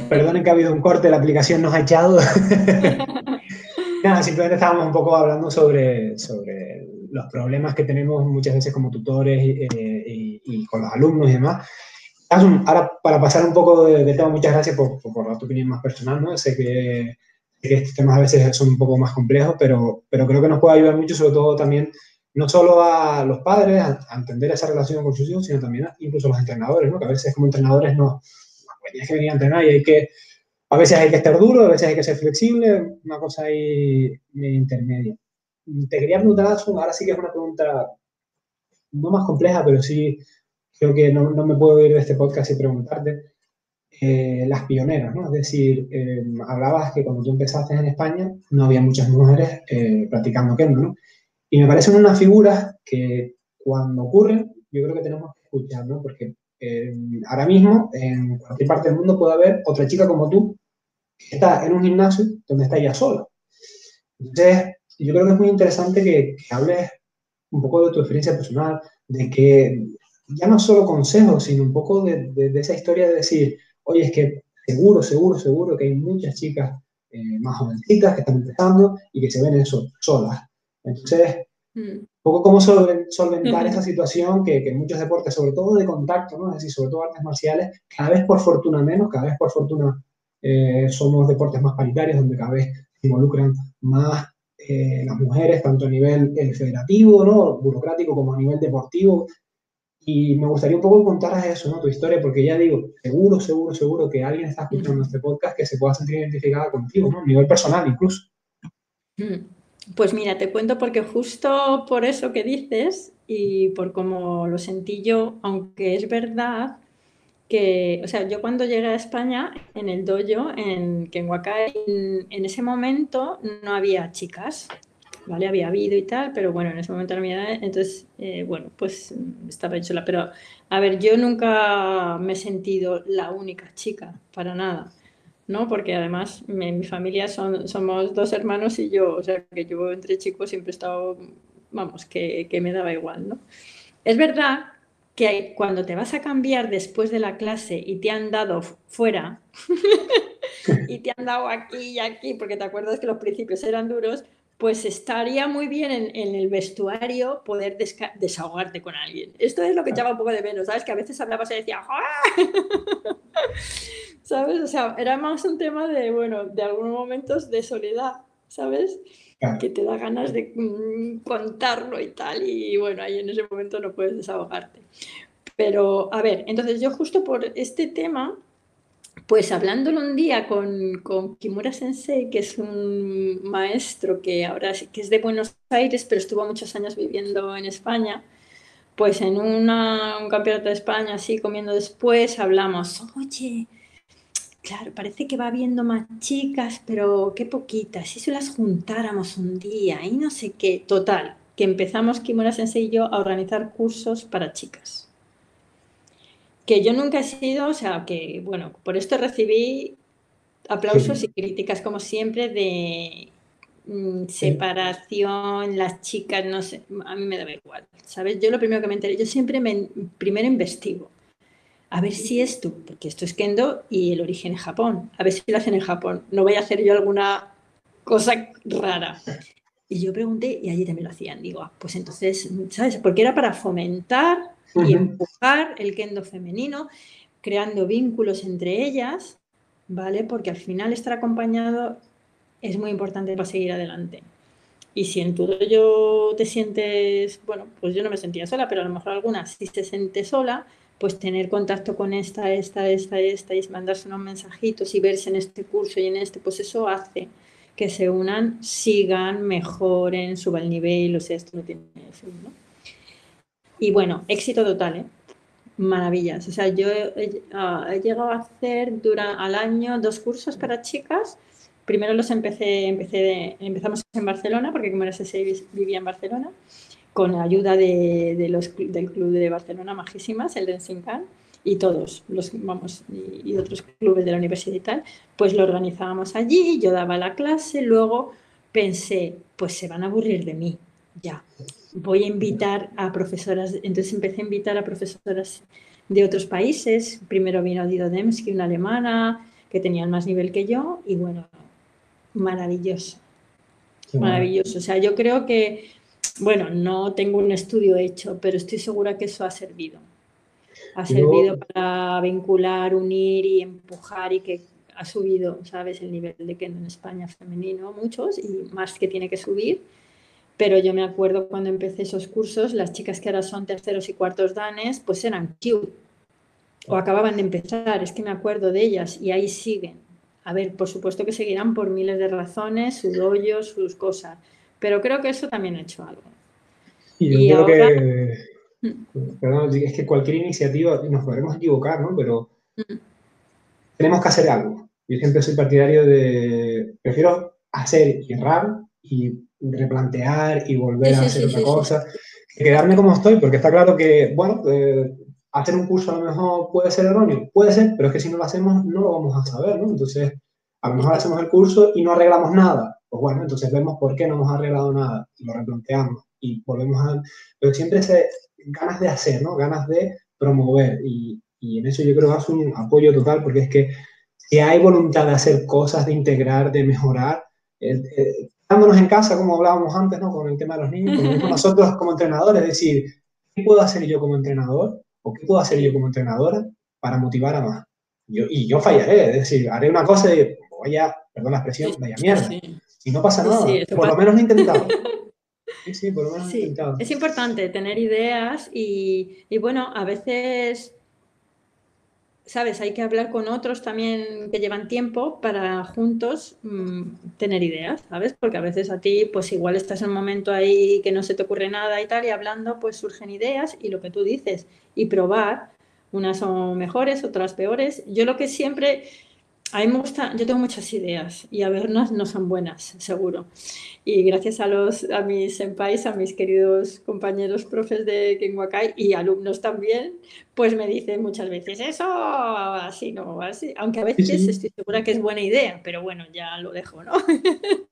Perdonen que ha habido un corte, la aplicación nos ha echado. Nada, simplemente estábamos un poco hablando sobre, sobre los problemas que tenemos muchas veces como tutores y, eh, y con los alumnos y demás. Ahora, para pasar un poco de, tema, muchas gracias por, por, tu opinión más personal, ¿no? Sé que, estos temas a veces son un poco más complejos, pero, pero creo que nos puede ayudar mucho, sobre todo también, no solo a los padres a, entender esa relación con sus hijos, sino también a, incluso a los entrenadores, ¿no? Que a veces como entrenadores no, pues tienes que venir a entrenar y hay que, a veces hay que estar duro, a veces hay que ser flexible, una cosa ahí intermedia. Te quería preguntar, ahora sí que es una pregunta no más compleja, pero sí creo que no, no, me puedo ir de este podcast y preguntarte, eh, las pioneras, ¿no? Es decir, eh, hablabas que cuando tú empezaste en España no había muchas mujeres eh, practicando kendo, ¿no? Y me parecen unas figuras que cuando ocurren, yo creo que tenemos que escuchar, ¿no? Porque ahora mismo en cualquier parte del mundo puede haber otra chica como tú que está en un gimnasio donde está ella sola. Entonces, yo creo que es muy interesante que, que hables un poco de tu experiencia personal, de que ya no solo consejos, sino un poco de, esa historia de decir, oye, es que seguro, seguro, seguro que hay muchas chicas eh, más jovencitas que están empezando y que se ven eso solas. Entonces, mm. un poco cómo solventar esa situación que, que, muchos deportes, sobre todo de contacto, ¿no? es decir, sobre todo artes marciales, cada vez por fortuna menos, cada vez por fortuna eh, somos deportes más paritarios, donde cada vez se involucran más eh, las mujeres, tanto a nivel federativo, ¿no? burocrático, como a nivel deportivo, y me gustaría un poco contar eso, ¿no? Tu historia, porque ya digo, seguro, seguro, seguro que alguien está escuchando este podcast que se pueda sentir identificada contigo, ¿no? A nivel personal incluso. Mm. Pues mira, te cuento porque justo por eso que dices y por cómo lo sentí yo, aunque es verdad que, o sea, yo cuando llegué a España, en el dojo, en Kenhuacay, en, en ese momento no había chicas, ¿vale? Había habido y tal, pero bueno, en ese momento no había, entonces, eh, bueno, pues estaba hecho la, pero a ver, yo nunca me he sentido la única chica, para nada, ¿no? Porque además en mi familia son, somos dos hermanos y yo, o sea, que yo entre chicos siempre he estado, vamos, que, que me daba igual, ¿no? Es verdad que cuando te vas a cambiar después de la clase y te han dado fuera y te han dado aquí y aquí, porque te acuerdas que los principios eran duros, pues estaría muy bien en, el vestuario poder desahogarte con alguien. Esto es lo que echaba un poco de menos, ¿sabes? Que a veces hablabas y decía, ¿sabes? O sea, era más un tema de, bueno, de algunos momentos de soledad, ¿sabes? Que te da ganas de mm, contarlo y tal, y bueno, ahí en ese momento no puedes desahogarte. Pero, a ver, entonces yo justo por este tema pues hablándolo un día con, con, Kimura Sensei, que es un maestro que ahora que es de Buenos Aires, pero estuvo muchos años viviendo en España, pues en un campeonato de España, así comiendo después, hablamos, oye, claro, parece que va habiendo más chicas, pero qué poquitas, si se las juntáramos un día y no sé qué, total, que empezamos Kimura Sensei y yo a organizar cursos para chicas. Que yo nunca he sido, o sea, que bueno, por esto recibí aplausos y críticas como siempre de mm, separación, las chicas, no sé, a mí me da igual, ¿sabes? Yo lo primero que me enteré, yo siempre me, primero investigo, a ver si esto, porque esto es kendo y el origen es Japón, a ver si lo hacen en Japón, no voy a hacer yo alguna cosa rara. Y yo pregunté y allí también lo hacían, digo, ah, pues entonces, ¿sabes? Porque era para fomentar y empujar el kendo femenino, creando vínculos entre ellas, ¿vale? Porque al final estar acompañado es muy importante para seguir adelante. Y si en tu yo te sientes, bueno, pues yo no me sentía sola, pero a lo mejor alguna sí se siente sola, pues tener contacto con esta, esta, esta, esta, y mandarse unos mensajitos y verse en este curso y en este, pues eso hace que se unan, sigan, mejoren, suban el nivel, o sea, esto no tiene fin, ¿no? Y bueno, éxito total, ¿eh? Maravillas. O sea, yo he, ah, llegado a hacer durante, al año dos cursos para chicas. Primero los empecé, empecé empezamos en Barcelona, porque como era ese vivía en Barcelona con la ayuda de, los, del Club de Barcelona Majísimas, el de Sincan, y todos los vamos y, otros clubes de la universidad y tal, pues lo organizábamos allí, yo daba la clase, luego pensé, pues se van a aburrir de mí, ya, voy a invitar a profesoras, entonces empecé a invitar a profesoras de otros países, primero vino Dido Demski, una alemana, que tenía más nivel que yo, y bueno, maravilloso, maravilloso, o sea, yo creo que bueno, no tengo un estudio hecho, pero estoy segura que eso ha servido. Ha servido para vincular, unir y empujar y que ha subido, ¿sabes? El nivel de kendo en España femenino, muchos, y más que tiene que subir. Pero yo me acuerdo cuando empecé esos cursos, las chicas que ahora son terceros y cuartos danes, pues eran cute. O acababan de empezar, es que me acuerdo de ellas y ahí siguen. A ver, por supuesto que seguirán por miles de razones, sus hoyos, sus cosas pero creo que eso también ha hecho algo. Y yo creo que, mm. perdón, es que cualquier iniciativa, nos podremos equivocar, ¿no? Pero mm. tenemos que hacer algo. Yo siempre soy partidario de, prefiero hacer y errar y replantear y volver a hacer otra cosa, que quedarme como estoy, porque está claro que, bueno, eh, hacer un curso a lo mejor puede ser erróneo, puede ser, pero es que si no lo hacemos no lo vamos a saber, ¿no? Entonces, a lo mejor hacemos el curso y no arreglamos nada, pues bueno, entonces vemos por qué no hemos arreglado nada y lo replanteamos y volvemos a... Pero siempre se, ganas de hacer, ¿no? Ganas de promover y, y en eso yo creo que hace un apoyo total porque es que si hay voluntad de hacer cosas, de integrar, de mejorar, eh, eh, estándonos en casa, como hablábamos antes, ¿no? Con el tema de los niños, como nosotros como entrenadores, es decir, ¿qué puedo hacer yo como entrenador o qué puedo hacer yo como entrenadora para motivar a más? Yo, y yo fallaré, es decir, haré una cosa y vaya, perdón la expresión, vaya mierda. Y no pasa nada. por lo menos lo he intentado. Sí, sí, por lo menos he intentado. Es importante tener ideas y, y, bueno, a veces, ¿sabes? Hay que hablar con otros también que llevan tiempo para juntos mm, tener ideas, ¿sabes? Porque a veces a ti, pues igual estás en un momento ahí que no se te ocurre nada y tal, y hablando, pues surgen ideas y lo que tú dices, y probar. Unas son mejores, otras peores. Yo lo que siempre a mí me gusta, yo tengo muchas ideas y a ver, no, son buenas, seguro. Y gracias a, los, a mis senpais, a mis queridos compañeros profes de Kenwakai y alumnos también, pues me dicen muchas veces eso, así no, así. Aunque a veces estoy segura que es buena idea, pero bueno, ya lo dejo, ¿no?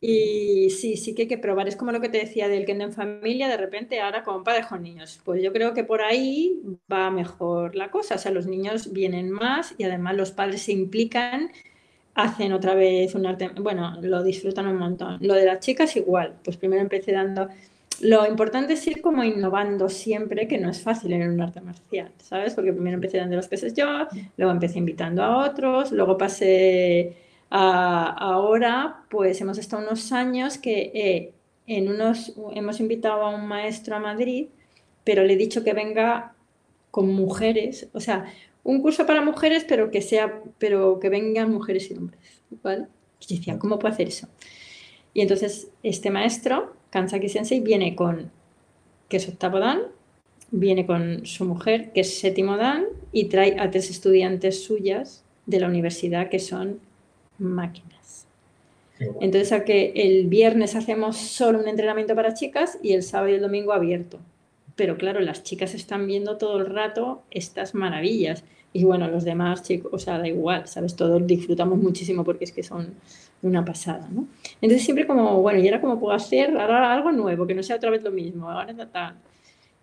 Y sí, sí que hay que probar. Es como lo que te decía del kendo en familia, de repente ahora con padres con niños. Pues yo creo que por ahí va mejor la cosa. O sea, los niños vienen más y además los padres se implican, hacen otra vez un arte. Bueno, lo disfrutan un montón. Lo de las chicas igual. Pues primero empecé dando. Lo importante es ir como innovando siempre, que no es fácil en un arte marcial, ¿sabes? Porque primero empecé dando los peces yo, luego empecé invitando a otros, luego pasé ahora, pues hemos estado unos años que eh, en unos, hemos invitado a un maestro a Madrid, pero le he dicho que venga con mujeres, o sea, un curso para mujeres, pero que sea, pero que vengan mujeres y hombres, ¿vale? Y decía, ¿cómo puedo hacer eso? Y entonces este maestro, Kansaki Sensei, viene con, que es octavo dan, viene con su mujer, que es séptimo dan, y trae a tres estudiantes suyas de la universidad que son máquinas. Entonces, a que el viernes hacemos solo un entrenamiento para chicas y el sábado y el domingo abierto. Pero claro, las chicas están viendo todo el rato estas maravillas. Y bueno, los demás chicos, o sea, da igual, ¿sabes? Todos disfrutamos muchísimo porque es que son una pasada, ¿no? Entonces siempre como, bueno, y ahora como puedo hacer ahora algo nuevo, que no sea otra vez lo mismo, ahora tal.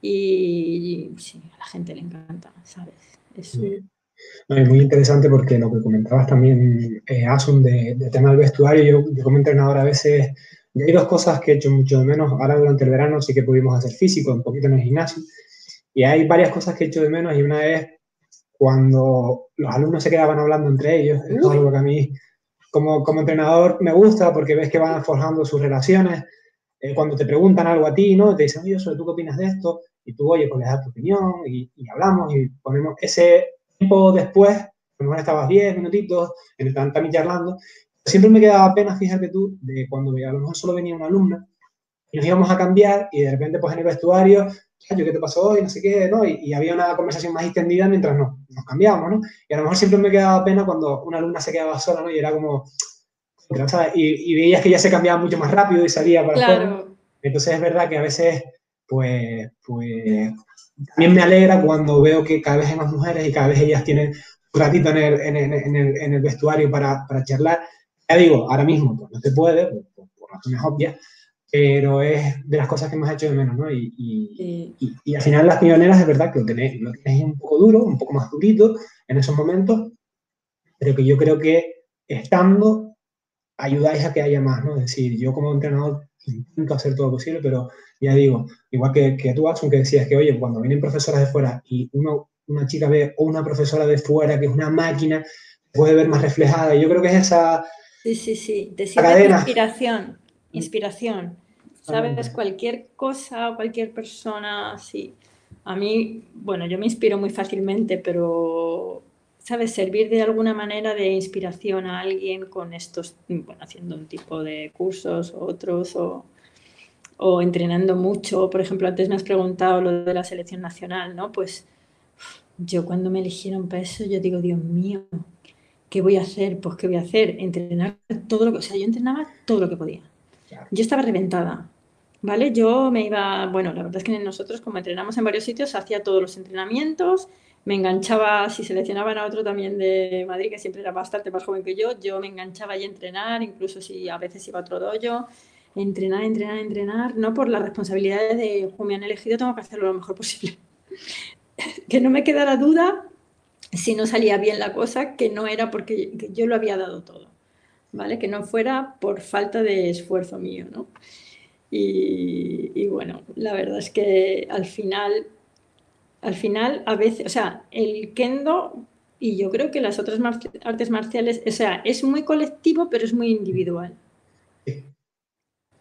Y, sí, a la gente le encanta, ¿sabes? Es, es muy interesante porque lo que comentabas también, eh, Asun, de, tema del vestuario, yo, como entrenador a veces, hay dos cosas que he hecho mucho de menos. Ahora durante el verano sí que pudimos hacer físico, un poquito en el gimnasio. Y hay varias cosas que he hecho de menos y una es cuando los alumnos se quedaban hablando entre ellos. es algo que a mí, como, como entrenador, me gusta porque ves que van forjando sus relaciones. Eh, cuando te preguntan algo a ti, ¿no? Te dicen, oye, ¿tú qué opinas de esto? y tú, oye, pues le das tu opinión y, hablamos y ponemos ese tiempo después, a lo mejor estabas 10 minutitos, en el también charlando, siempre me quedaba pena, fíjate tú, de cuando a lo mejor solo venía una alumna y nos íbamos a cambiar y de repente pues en el vestuario, ¿qué te pasó hoy? No sé qué, ¿no? Y, había una conversación más extendida mientras nos, nos cambiábamos, ¿no? Y a lo mejor siempre me quedaba pena cuando una alumna se quedaba sola, ¿no? Y era como, y, y, veías que ya se cambiaba mucho más rápido y salía para claro. Entonces es verdad que a veces, pues, pues, también me alegra cuando veo que cada vez hay más mujeres y cada vez ellas tienen un ratito en el, en en el, en el vestuario para, para, charlar. Ya digo, ahora mismo pues, no se puede, por, razones obvias, pero es de las cosas que hemos hecho de menos, ¿no? Y, y, y, al final las pioneras es verdad que lo tenéis, lo tenéis un poco duro, un poco más durito en esos momentos, pero que yo creo que estando ayudáis a que haya más, ¿no? Es decir, yo como entrenador intento hacer todo lo posible, pero ya digo, igual que, que tú, Asun, que decías que, oye, cuando vienen profesoras de fuera y uno, una chica ve o una profesora de fuera que es una máquina, puede ver más reflejada. Y yo creo que es esa... Sí, sí, sí. Te sirve inspiración, inspiración. ¿Sabes? Cualquier cosa, cualquier persona, sí. A mí, bueno, yo me inspiro muy fácilmente, pero ¿sabes? Servir de alguna manera de inspiración a alguien con estos, bueno, haciendo un tipo de cursos o otros o, o entrenando mucho. Por ejemplo, antes me has preguntado lo de la selección nacional, ¿no? Pues yo cuando me eligieron para eso, yo digo, Dios mío, ¿qué voy a hacer? Pues ¿qué voy a hacer? Entrenar todo lo que, o sea, yo entrenaba todo lo que podía. Yo estaba reventada, ¿vale? Yo me iba, bueno, la verdad es que nosotros como entrenamos en varios sitios, hacía todos los entrenamientos, me enganchaba, si seleccionaban a otro también de Madrid, que siempre era bastante más joven que yo, yo me enganchaba ahí a entrenar, incluso si a veces iba a otro dojo, entrenar, entrenar, entrenar, no por las responsabilidades de, me han elegido, tengo que hacerlo lo mejor posible. que no me quedara duda si no salía bien la cosa, que no era porque yo lo había dado todo, ¿vale? Que no fuera por falta de esfuerzo mío, ¿no? Y, y bueno, la verdad es que al final al final, a veces, o sea, el kendo y yo creo que las otras artes marciales, o sea, es muy colectivo, pero es muy individual.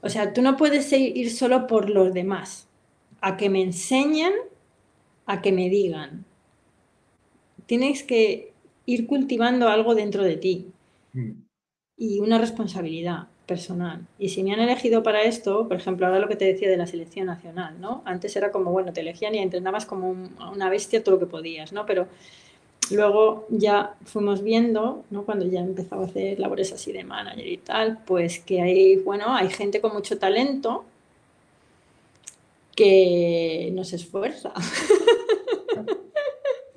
O sea, tú no puedes ir solo por los demás, a que me enseñen, a que me digan. Tienes que ir cultivando algo dentro de ti mm. y una responsabilidad personal. Y si me han elegido para esto, por ejemplo, ahora lo que te decía de la selección nacional, ¿no? Antes era como, bueno, te elegían y entrenabas como una bestia todo lo que podías, ¿no? Pero luego ya fuimos viendo, ¿no? Cuando ya empezaba a hacer labores así de manager y tal, pues que hay, bueno, hay gente con mucho talento que no se esfuerza.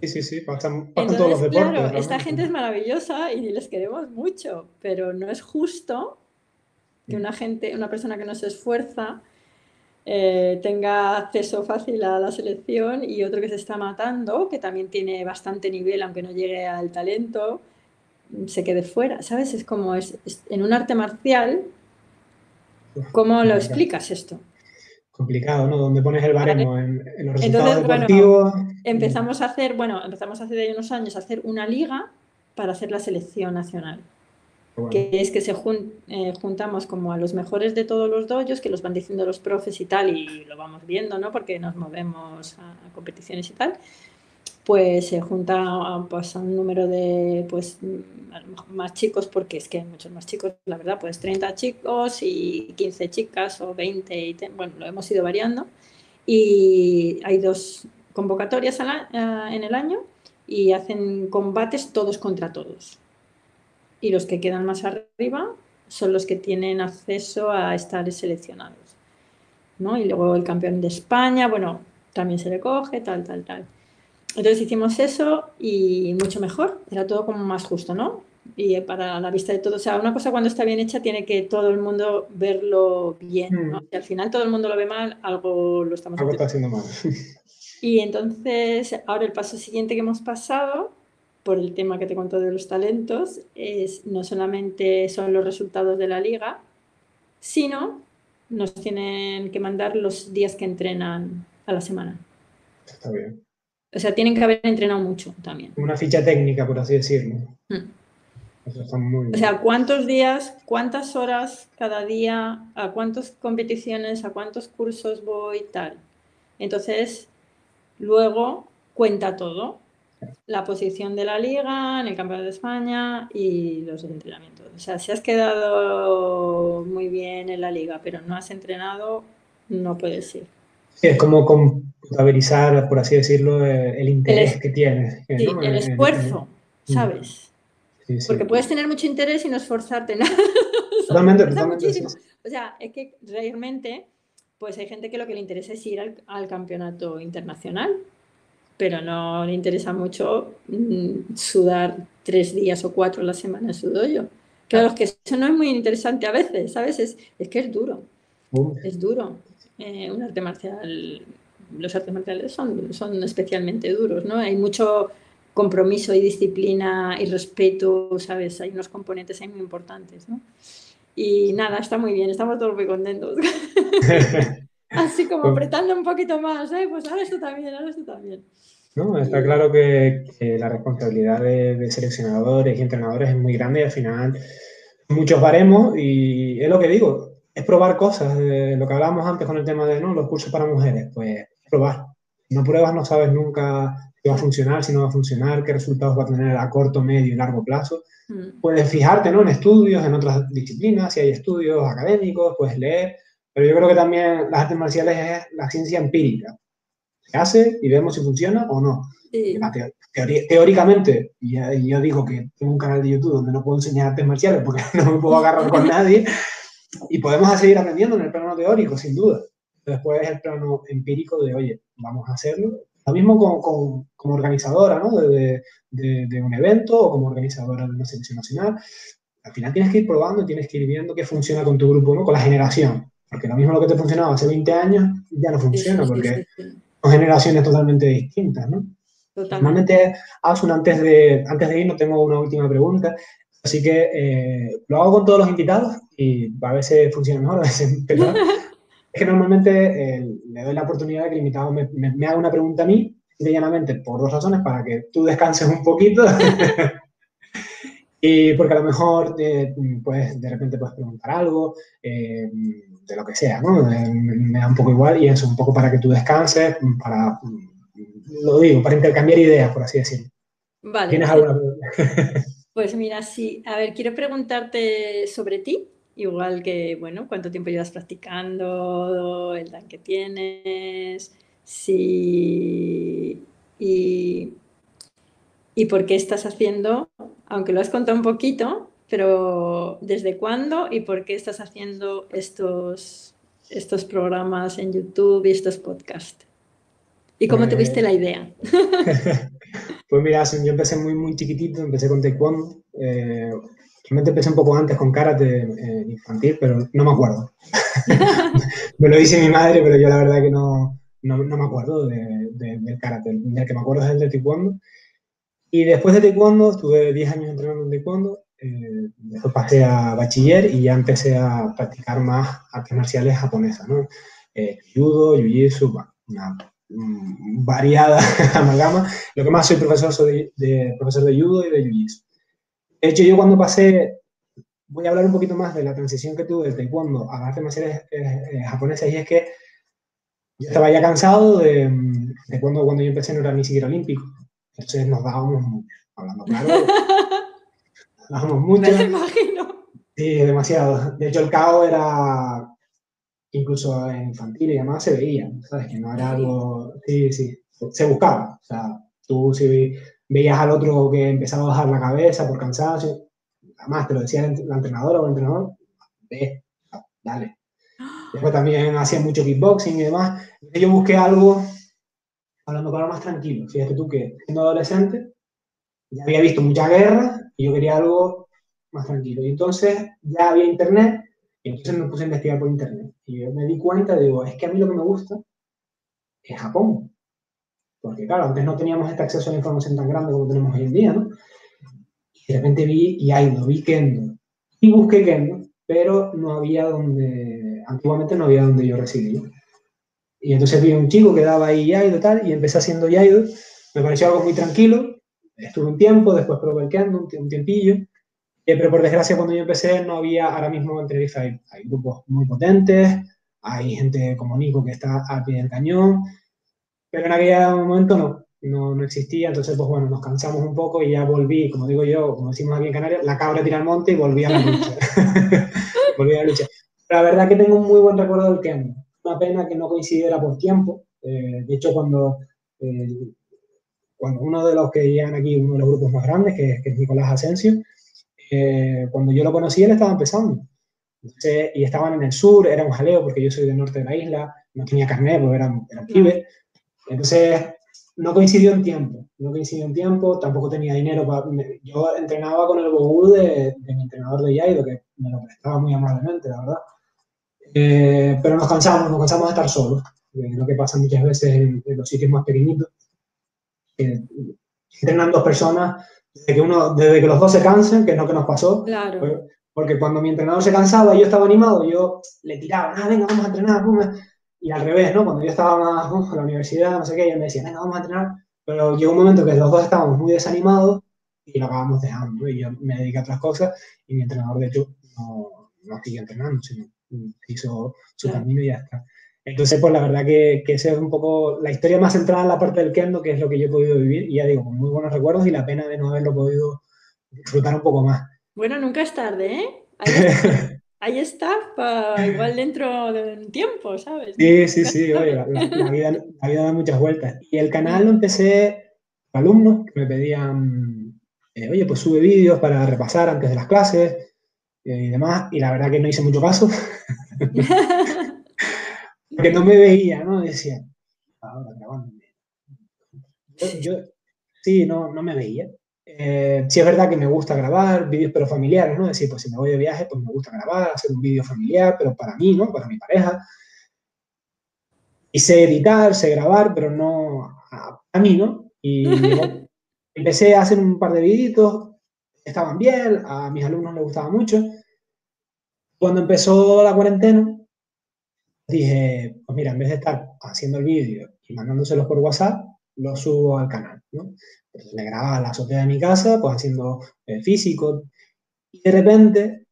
Sí, sí, sí, pasan, todos los deportes. Claro, esta gente es maravillosa y les queremos mucho, pero no es justo que una gente, una persona que no se esfuerza eh, tenga acceso fácil a la selección y otro que se está matando, que también tiene bastante nivel, aunque no llegue al talento, se quede fuera, ¿sabes? Es como es, en un arte marcial, ¿cómo lo explicas esto? Complicado, ¿no? Donde pones el baremo en, los resultados deportivos. empezamos a hacer, bueno, empezamos hace unos años a hacer una liga para hacer la selección nacional que es que se eh, juntamos como a los mejores de todos los dojos, que los van diciendo los profes y tal, y lo vamos viendo, ¿no? Porque nos movemos a, competiciones y tal. Pues se junta pues, a un número de pues más chicos, porque es que hay muchos más chicos, la verdad, pues 30 chicos y 15 chicas o 20, y bueno, lo hemos ido variando. Y hay dos convocatorias eh, en el año y hacen combates todos contra todos y los que quedan más arriba son los que tienen acceso a estar seleccionados. ¿no? Y luego el campeón de España, bueno, también se le coge, tal, tal, tal. Entonces hicimos eso y mucho mejor, era todo como más justo, ¿no? Y para la vista de todos, o sea, una cosa cuando está bien hecha tiene que todo el mundo verlo bien, ¿no? Si mm. al final todo el mundo lo ve mal, algo lo estamos algo está haciendo mal. Y entonces, ahora el paso siguiente que hemos pasado por el tema que te contó de los talentos, es no solamente son los resultados de la liga, sino nos tienen que mandar los días que entrenan a la semana. Está bien. O sea, tienen que haber entrenado mucho también. Una ficha técnica, por así decirlo. Mm. Eso está muy bien. O sea, cuántos días, cuántas horas cada día, a cuántas competiciones, a cuántos cursos voy, tal. Entonces, luego cuenta todo. La posición de la liga, en el campeonato de España y los entrenamientos. O sea, si has quedado muy bien en la liga, pero no has entrenado, no puedes ir. es como contabilizar, por así decirlo, el interés que tienes. Sí, el esfuerzo, ¿sabes? Porque puedes tener mucho interés y no esforzarte nada. Totalmente, totalmente. O sea, es que realmente, pues hay gente que lo que le interesa es ir al, campeonato internacional, pero no le interesa mucho mm, sudar tres días o cuatro a la semana en su dojo. Claro, es que eso no es muy interesante a veces, ¿sabes? Es, es que es duro. Es duro. Eh, un arte marcial, los artes marciales son, son especialmente duros, ¿no? Hay mucho compromiso y disciplina y respeto, ¿sabes? Hay unos componentes ahí muy importantes, ¿no? Y nada, está muy bien, estamos todos muy contentos. Así como pues apretando un poquito más, ¿eh? Pues ahora esto también, ahora esto también. No, está claro que, la responsabilidad de, seleccionadores y entrenadores es muy grande y al final muchos baremos y es lo que digo, es probar cosas, lo que hablábamos antes con el tema de ¿no? los cursos para mujeres, pues probar. no pruebas no sabes nunca va a funcionar, si no va a funcionar, qué resultados va a tener a corto, medio y largo plazo. Mm. Puedes fijarte ¿no? en estudios, en otras disciplinas, si hay estudios académicos, puedes leer, pero yo creo que también las artes marciales es la ciencia empírica. Se hace y vemos si funciona o no. teóricamente, y yo digo que tengo un canal de YouTube donde no puedo enseñar artes marciales porque no me puedo agarrar con nadie, y podemos seguir aprendiendo en el plano teórico, sin duda. Después el plano empírico de, oye, vamos a hacerlo, lo mismo como organizadora ¿no? de, de, un evento o como organizadora de una selección nacional. Al final tienes que ir probando, tienes que ir viendo qué funciona con tu grupo, ¿no? con la generación. Porque lo mismo lo que te funcionaba hace 20 años ya no funciona porque son generaciones totalmente distintas. ¿no? Normalmente, antes de, antes de ir, no tengo una última pregunta. Así que eh, lo hago con todos los invitados y a veces funciona mejor, a veces peor. Es que normalmente eh, le doy la oportunidad de que el invitado me, me, haga una pregunta a mí, llanamente por dos razones, para que tú descanses un poquito. y porque a lo mejor eh, pues, de repente puedes preguntar algo, eh, de lo que sea, ¿no? me da un poco igual y es un poco para que tú descanses, para, lo digo, para intercambiar ideas, por así decirlo. Vale. ¿Tienes alguna pregunta? pues mira, sí. A ver, quiero preguntarte sobre ti igual que, bueno, cuánto tiempo llevas practicando, el dan que tienes, si, y, y por qué estás haciendo, aunque lo has contado un poquito, pero desde cuándo y por qué estás haciendo estos, estos programas en YouTube y estos podcasts. ¿Y cómo te tuviste la idea? pues mira, yo empecé muy, muy chiquitito, empecé con taekwondo. Eh, Realmente empecé un poco antes con karate eh, infantil, pero no me acuerdo. me lo dice mi madre, pero yo la verdad que no, no, no me acuerdo de, del karate. El que me acuerdo es el de taekwondo. Y después de taekwondo, estuve 10 años entrenando en taekwondo. Eh, después pasé a bachiller y ya empecé a practicar más artes marciales japonesas, ¿no? Eh, judo, jiu-jitsu, una mm, variada amalgama. Lo que más soy profesor, soy de, profesor de judo y de jiu-jitsu. De hecho, yo cuando pasé, voy a hablar un poquito más de la transición que tuve de taekwondo a artes marciales eh, eh, japonesas, y es que yo estaba ya cansado de, de cuando, cuando yo empecé no era ni siquiera olímpico. Entonces nos dábamos mucho, hablando claro. nos dábamos mucho. Me imagino. Sí, demasiado. De hecho, el caos era, incluso en infantil y demás, se veía, ¿sabes? Que no era algo, sí, sí, se buscaba. O sea, tú si veías al otro que empezaba a bajar la cabeza por cansancio, además te lo decía la entrenadora o el entrenador, ve, dale. Después también hacía mucho kickboxing y demás. Yo busqué algo, hablando claro, más tranquilo. Fíjate tú que siendo adolescente, ya había visto mucha guerra y yo quería algo más tranquilo. Y entonces ya había internet y entonces me puse a investigar por internet. Y yo me di cuenta, digo, es que a mí lo que me gusta es Japón. Porque claro, antes no teníamos este acceso a la información tan grande como tenemos hoy en día, ¿no? Y de repente vi Yaido, vi Kendo. Y busqué Kendo, pero no había donde, antiguamente no había donde yo residía. Y entonces vi un chico que daba ahí Yaido tal, y empecé haciendo Yaido. Me pareció algo muy tranquilo. Estuve un tiempo, después probé el Kendo, un tiempillo. Eh, pero por desgracia, cuando yo empecé, no había, ahora mismo en Tenerife hay, hay grupos muy potentes, hay gente como Nico que está a pie del cañón, pero en aquel momento no, no, no, existía, entonces pues bueno, nos cansamos un poco y ya volví, como digo yo, como decimos aquí en Canarias, la cabra tira al monte y volví a la lucha. volví a la lucha. la verdad que tengo un muy buen recuerdo del Kendo. Una pena que no coincidiera por tiempo. Eh, de hecho, cuando, eh, cuando uno de los que llegan aquí, uno de los grupos más grandes, que, que es Nicolás Asensio, eh, cuando yo lo conocí, él estaba empezando. y estaban en el sur, era un jaleo porque yo soy del norte de la isla, no tenía carnet porque era, era pibe. Entonces, no coincidió en tiempo, no coincidió en tiempo, tampoco tenía dinero para... Yo entrenaba con el Bogú de, mi entrenador de Yaido, que me lo prestaba muy amablemente, la verdad. Eh, pero nos cansamos, nos cansamos de estar solos, lo que pasa muchas veces en, los sitios más pequeñitos. entrenan dos personas, desde que, uno, desde que los dos se cansen, que es lo que nos pasó, claro. porque cuando mi entrenador se cansaba y yo estaba animado, yo le tiraba, ah, venga, vamos a entrenar, y al revés, ¿no? Cuando yo estaba más en la universidad, no sé qué, él me decía, venga, vamos a entrenar. Pero llegó un momento que los dos estábamos muy desanimados y lo acabamos dejando. Y yo me dediqué a otras cosas y mi entrenador, de hecho, no, no siguió entrenando, sino hizo su camino y ya está. Entonces, pues la verdad que, que esa es un poco la historia más centrada en la parte del kendo, que es lo que yo he podido vivir. Y ya digo, con muy buenos recuerdos y la pena de no haberlo podido disfrutar un poco más. Bueno, nunca es tarde, ¿eh? ahí está, igual dentro de un tiempo, ¿sabes? Sí, sí, sí, oye, la, vida, da muchas vueltas. Y el canal lo empecé alumnos que me pedían, eh, oye, pues sube vídeos para repasar antes de las clases y demás, y la verdad que no hice mucho caso. Porque no me veía, ¿no? Decía, ahora grabando. Yo, yo, sí, no, no me veía. Eh, sí es verdad que me gusta grabar vídeos, pero familiares, ¿no? Es decir, pues si me voy de viaje, pues me gusta grabar, hacer un vídeo familiar, pero para mí, ¿no? Para mi pareja. Y sé editar, sé grabar, pero no a, mí, ¿no? Y empecé a hacer un par de vídeos, estaban bien, a mis alumnos les gustaba mucho. Cuando empezó la cuarentena, dije, pues mira, en vez de estar haciendo el vídeo y mandándoselos por WhatsApp, lo subo al canal, ¿no? me grababa la azotea de mi casa, pues haciendo eh, físico. Y de repente,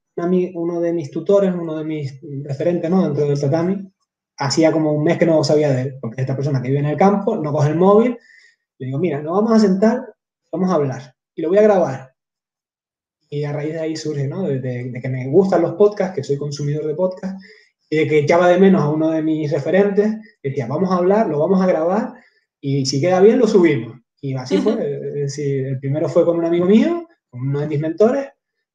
uno de mis tutores, uno de mis referentes ¿no? dentro del tatami, hacía como un mes que no sabía de él, porque esta persona que vive en el campo no coge el móvil. Le digo, mira, nos vamos a sentar, vamos a hablar. Y lo voy a grabar. Y a raíz de ahí surge, ¿no? De, de, que me gustan los podcasts, que soy consumidor de podcasts, y de que echaba de menos a uno de mis referentes, decía, vamos a hablar, lo vamos a grabar, y si queda bien, lo subimos. Y así fue. Es decir, el primero fue con un amigo mío, con uno de mis mentores,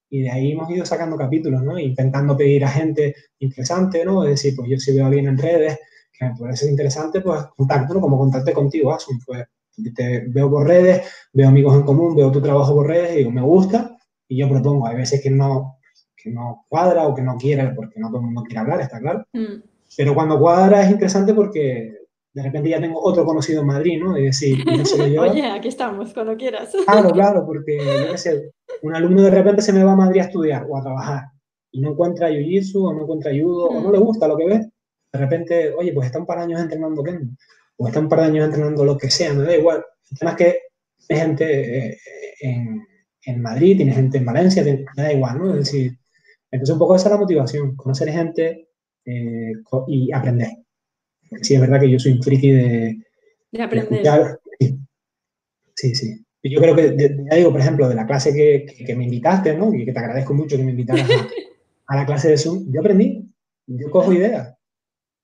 y de ahí hemos ido sacando capítulos, ¿no? Intentando pedir a gente interesante, ¿no? Es decir, pues yo si veo a alguien en redes que me parece interesante, pues contacto, ¿no? Como contacté contigo, Asun, pues te veo por redes, veo amigos en común, veo tu trabajo por redes y digo, me gusta, y yo propongo. Hay veces que no, que no cuadra o que no quiere, porque no todo el mundo quiere hablar, está claro. Mm. Pero cuando cuadra es interesante porque de repente ya tengo otro conocido en Madrid, ¿no? Y decir, Oye, aquí estamos, cuando quieras. Claro, claro, porque yo sé, un alumno de repente se me va a Madrid a estudiar o a trabajar y no encuentra jiu-jitsu o no encuentra judo o no le gusta lo que ve. De repente, oye, pues está un par de años entrenando Kendo o está un par de años entrenando lo que sea, me da igual. El que tiene gente eh, en, en, Madrid, tiene gente en Valencia, me da igual, ¿no? Es decir, entonces un poco esa es la motivación, conocer gente eh, y aprender sí es verdad que yo soy un friki de, de aprender. sí, sí. Yo creo que, ya digo, por ejemplo, de la clase que, que, me invitaste, ¿no? Y que te agradezco mucho que me invitaras a, la clase de Zoom, yo aprendí, yo cojo ideas.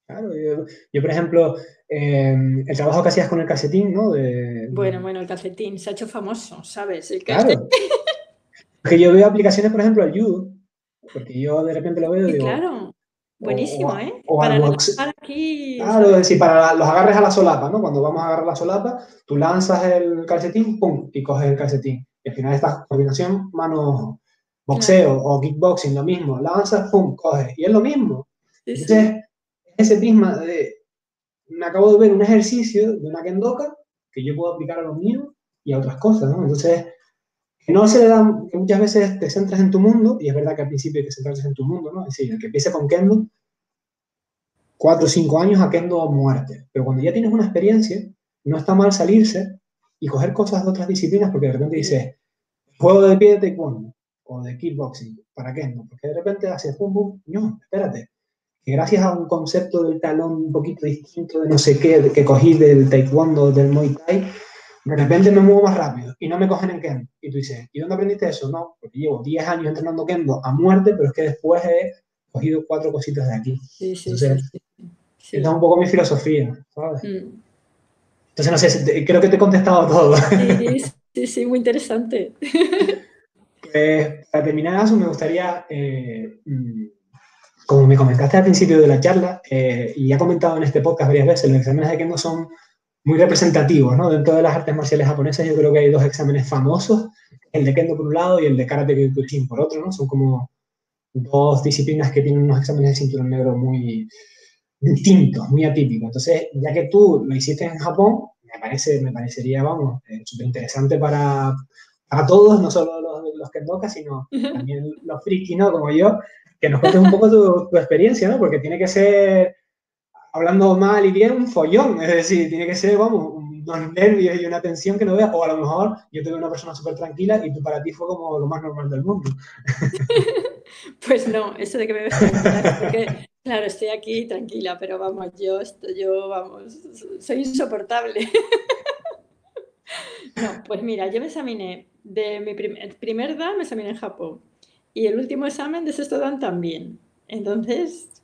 Claro, yo, por ejemplo, em, el trabajo que hacías con el calcetín, ¿no? De, bueno, bueno, el calcetín se ha hecho famoso, ¿sabes? El claro. que yo veo aplicaciones, por ejemplo, al judo, porque yo de repente lo veo y digo, claro. Buenísimo, ¿eh? para lanzar aquí. Claro, es decir, para los agarres a la solapa, ¿no? Cuando vamos a agarrar la solapa, tú lanzas el calcetín, ¡pum! y coges el calcetín. Y al final esta coordinación mano boxeo o kickboxing, lo mismo. Lanzas, ¡pum! coges. Y es lo mismo. Entonces, ese prisma de. Me acabo de ver un ejercicio de una kendoka que yo puedo aplicar a los míos y a otras cosas, ¿no? Entonces, que no se le da, que muchas veces te centras en tu mundo, y es verdad que al principio hay que centrarse en tu mundo, ¿no? Es decir, el que empiece con Kendo, cuatro o cinco años a Kendo muerte. Pero cuando ya tienes una experiencia, no está mal salirse y coger cosas de otras disciplinas, porque de repente dices, juego de pie de taekwondo o de kickboxing, ¿para Kendo? Porque de repente haces pum, pum, no, espérate. Que gracias a un concepto del talón un poquito distinto de no sé qué, que cogí del taekwondo, del muay thai, de repente me muevo más rápido y no me cogen en kendo. Y tú dices, ¿y dónde aprendiste eso? No, porque llevo 10 años entrenando kendo a muerte, pero es que después he cogido cuatro cositas de aquí. Sí, sí, Entonces, sí, sí. esta es un poco mi filosofía, ¿sabes? Mm. Entonces, no sé, creo que te he contestado todo. Sí, sí, sí, muy interesante. Pues, para terminar eso, me gustaría, eh, mm, como me comentaste al principio de la charla, eh, y ya he comentado en este podcast varias veces, los exámenes de Kendo son muy representativos, ¿no? Dentro de las artes marciales japonesas yo creo que hay dos exámenes famosos, el de Kendo por un lado y el de Karate Kyokushin por otro, ¿no? Son como dos disciplinas que tienen unos exámenes de cinturón negro muy distintos, muy atípicos. Entonces, ya que tú lo hiciste en Japón, me, parece, me parecería, vamos, súper interesante para, para todos, no solo los, los kendokas, sino también los friki, ¿no? Como yo, que nos cuentes un poco tu, tu experiencia, ¿no? Porque tiene que ser, hablando mal y bien, un follón, es decir, tiene que ser, vamos, unos nervios y una tensión que no veas, o a lo mejor yo te veo una persona súper tranquila y tú para ti fue como lo más normal del mundo. Pues no, eso de que me ves porque, claro, estoy aquí tranquila, pero vamos, yo, yo, vamos, soy insoportable. No, pues mira, yo me examiné de mi prim- el primer Dan, me examiné en Japón, y el último examen de sexto Dan también. Entonces,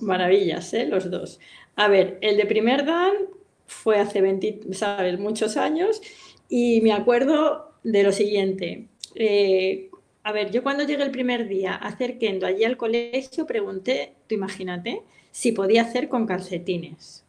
maravillas, ¿eh? Los dos. A ver, el de primer Dan fue hace 20, ¿sabes? Muchos años, y me acuerdo de lo siguiente. Eh, a ver, yo cuando llegué el primer día a hacer kendo allí al colegio, pregunté, tú imagínate, si podía hacer con calcetines.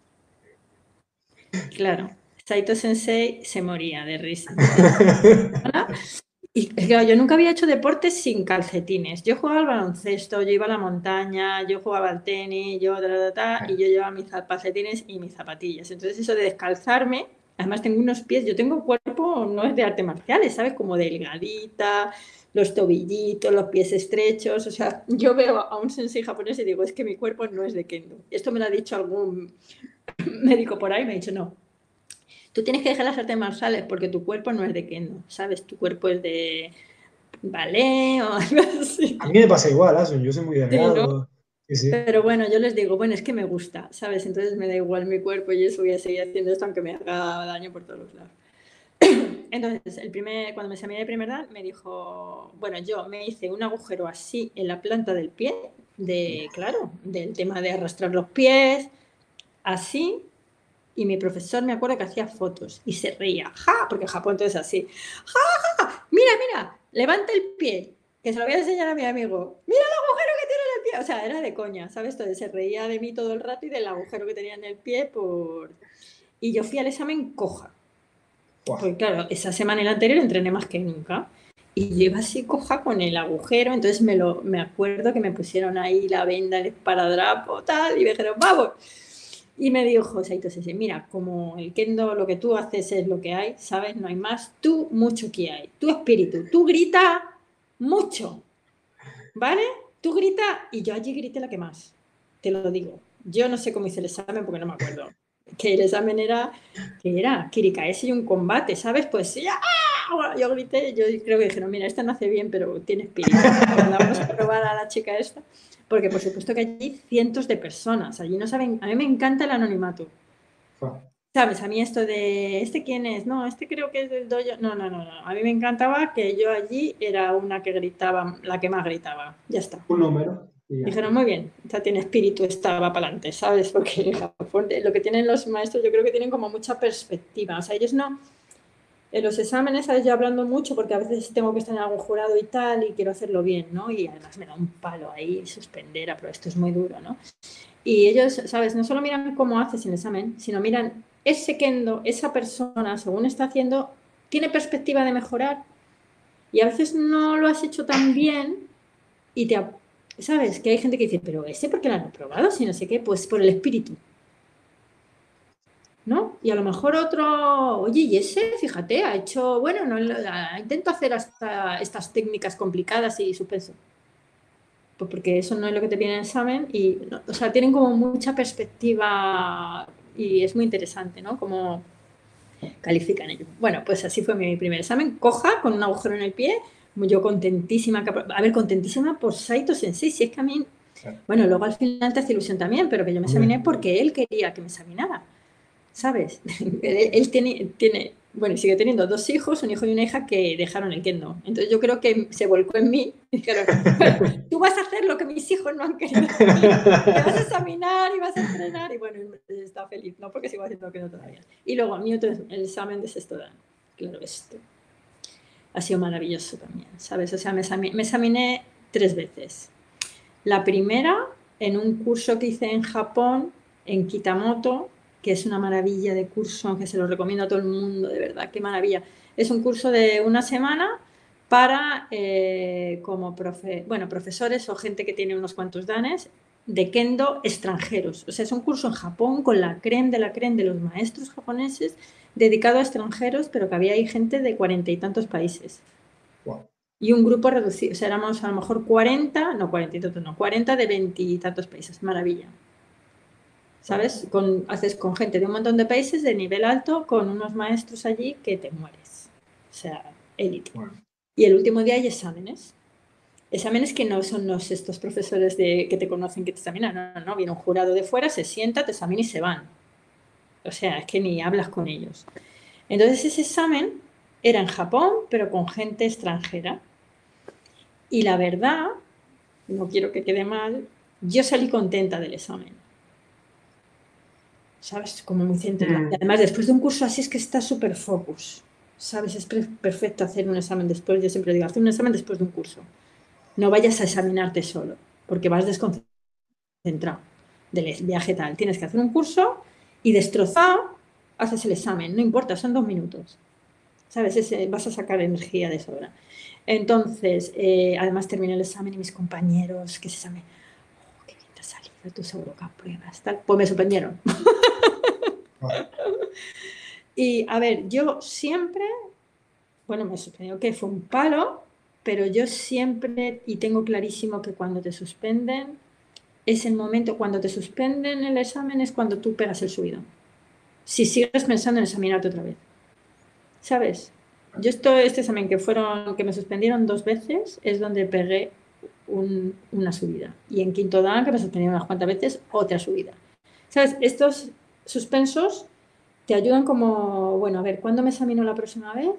Claro, Saito Sensei se moría de risa. Y claro, yo nunca había hecho deportes sin calcetines. Yo jugaba al baloncesto, yo iba a la montaña, yo jugaba al tenis, yo y yo llevaba mis calcetines y mis zapatillas. Entonces eso de descalzarme, además tengo unos pies, yo tengo cuerpo, no es de artes marciales, ¿sabes? Como delgadita, los tobillitos, los pies estrechos. O sea, yo veo a un sensei japonés y digo, es que mi cuerpo no es de kendo. Esto me lo ha dicho algún médico por ahí, me ha dicho, no, tú tienes que dejar las artes marciales porque tu cuerpo no es de kendo, ¿sabes? Tu cuerpo es de ballet o algo así. A mí me pasa igual, Asun, yo soy muy ¿no? delgado. Sí, sí. Pero bueno, yo les digo, bueno, es que me gusta, ¿sabes? Entonces me da igual mi cuerpo y eso voy a seguir haciendo esto aunque me haga daño por todos los lados. Entonces, el primer, cuando me examiné de primer dan, me dijo, bueno, yo me hice un agujero así en la planta del pie, de, claro, del tema de arrastrar los pies, así, y mi profesor me acuerdo que hacía fotos y se reía, ja, porque en Japón entonces así, ja, ja, mira, mira, levanta el pie, que se lo voy a enseñar a mi amigo, mira el agujero que tiene en el pie, o sea, era de coña, ¿sabes? Entonces se reía de mí todo el rato y del agujero que tenía en el pie por... Y yo fui al examen coja, Guau. porque claro, esa semana y la anterior entrené más que nunca. Y yo iba así coja con el agujero, entonces me, lo, me acuerdo que me pusieron ahí la venda, el esparadrapo, tal, y me dijeron, vamos. Y me dijo Saito Sensei, mira, como el kendo lo que tú haces es lo que hay, ¿sabes? No hay más, tú mucho que hay, tu espíritu, tú grita mucho, ¿vale? Tú grita y yo allí grité la que más, te lo digo. Yo no sé cómo hice el examen porque no me acuerdo. Que el examen era, que era Kirikaesi y un combate, ¿sabes? Pues sí, yo grité, yo creo que dijeron, mira, esta no hace bien, pero tiene espíritu. Vamos a probar a la chica esta. Porque por supuesto que allí cientos de personas, allí no saben, a mí me encanta el anonimato. ¿Sabes? A mí esto de, ¿este quién es? No, este creo que es del dojo. No, no, no, no. A mí me encantaba que yo allí era una que gritaba, la que más gritaba. Ya está. Un número. Dijeron, muy bien, esta tiene espíritu, esta va para adelante, ¿sabes? Porque en Japón, eh, lo que tienen los maestros, yo creo que tienen como mucha perspectiva. O sea, ellos no. En los exámenes, ¿sabes? Yo hablando mucho porque a veces tengo que estar en algún jurado y tal y quiero hacerlo bien, ¿no? Y además me da un palo ahí suspender, pero esto es muy duro, ¿no? Y ellos, ¿sabes? No solo miran cómo haces el examen, sino miran ese kendo, esa persona, según está haciendo, tiene perspectiva de mejorar. Y a veces no lo has hecho tan bien y te, ¿sabes? Que hay gente que dice, pero ese por qué lo han probado, si no sé qué, pues por el espíritu. ¿No? Y a lo mejor otro, oye, y ese, fíjate, ha hecho, bueno, no, intento hacer hasta estas técnicas complicadas y suspenso. Pues porque eso no es lo que te viene en el examen y, no, o sea, tienen como mucha perspectiva y es muy interesante, ¿no? Como califican ellos. Bueno, pues así fue mi primer examen, coja, con un agujero en el pie, yo contentísima, a ver, contentísima por Saito Sensei, si es que a mí, Bueno, luego al final te hace ilusión también, pero que yo me examiné porque él quería que me examinara. ¿Sabes? él, tiene, tiene, bueno, sigue teniendo dos hijos, un hijo y una hija que dejaron el kendo. Entonces yo creo que se volcó en mí dijeron, tú vas a hacer lo que mis hijos no han querido. Te vas a examinar y vas a entrenar. Y bueno, está feliz, no porque sigo haciendo kendo todavía. Y luego mi otro, el examen de sexto dan. Claro, esto ha sido maravilloso también, ¿sabes? O sea, me examiné tres veces. La primera en un curso que hice en Japón, en Kitamoto, que es una maravilla de curso, que se lo recomiendo a todo el mundo, de verdad, qué maravilla. Es un curso de una semana para eh, como profe bueno, profesores o gente que tiene unos cuantos danes de kendo extranjeros. O sea, es un curso en Japón con la creen de la creen de los maestros japoneses dedicado a extranjeros, pero que había ahí gente de cuarenta y tantos países. Y un grupo reducido, o sea, éramos a lo mejor 40, no cuarenta y tantos, no, 40 de veintitantos países. Maravilla. ¿Sabes? Con, haces con gente de un montón de países de nivel alto, con unos maestros allí que te mueres. O sea, élite. Y el último día hay exámenes. Exámenes que no son los, estos profesores de, que te conocen que te examinan, no, no, no, viene un jurado de fuera, se sienta, te examina y se van. O sea, es que ni hablas con ellos. Entonces ese examen era en Japón, pero con gente extranjera. Y la verdad, no quiero que quede mal, yo salí contenta del examen. ¿Sabes? Como muy centrada. Mm. Y además, después de un curso así es que está súper focus, ¿sabes? Es perfecto hacer un examen después, yo siempre digo, haz un examen después de un curso. No vayas a examinarte solo, porque vas desconcentrado del viaje tal. Tienes que hacer un curso y destrozado haces el examen, no importa, son dos minutos. ¿Sabes? vas a sacar energía de sobra. Entonces, eh, además terminé el examen y mis compañeros, que se examen, oh, qué bien te ha salido tus pruebas, tal. Pues me sorprendieron. y a ver, yo siempre, bueno, me sorprendió que fue un palo, pero yo siempre, y tengo clarísimo que cuando te suspenden, es el momento, cuando te suspenden el examen es cuando tú pegas el subido. Si sigues pensando en examinarte otra vez. ¿Sabes? Yo esto, este examen que fueron, que me suspendieron dos veces, es donde pegué una subida. Y en quinto dan, que me suspendieron unas cuantas veces, otra subida. ¿Sabes? Estos suspensos te ayudan como, bueno, a ver, ¿cuándo me examino la próxima vez?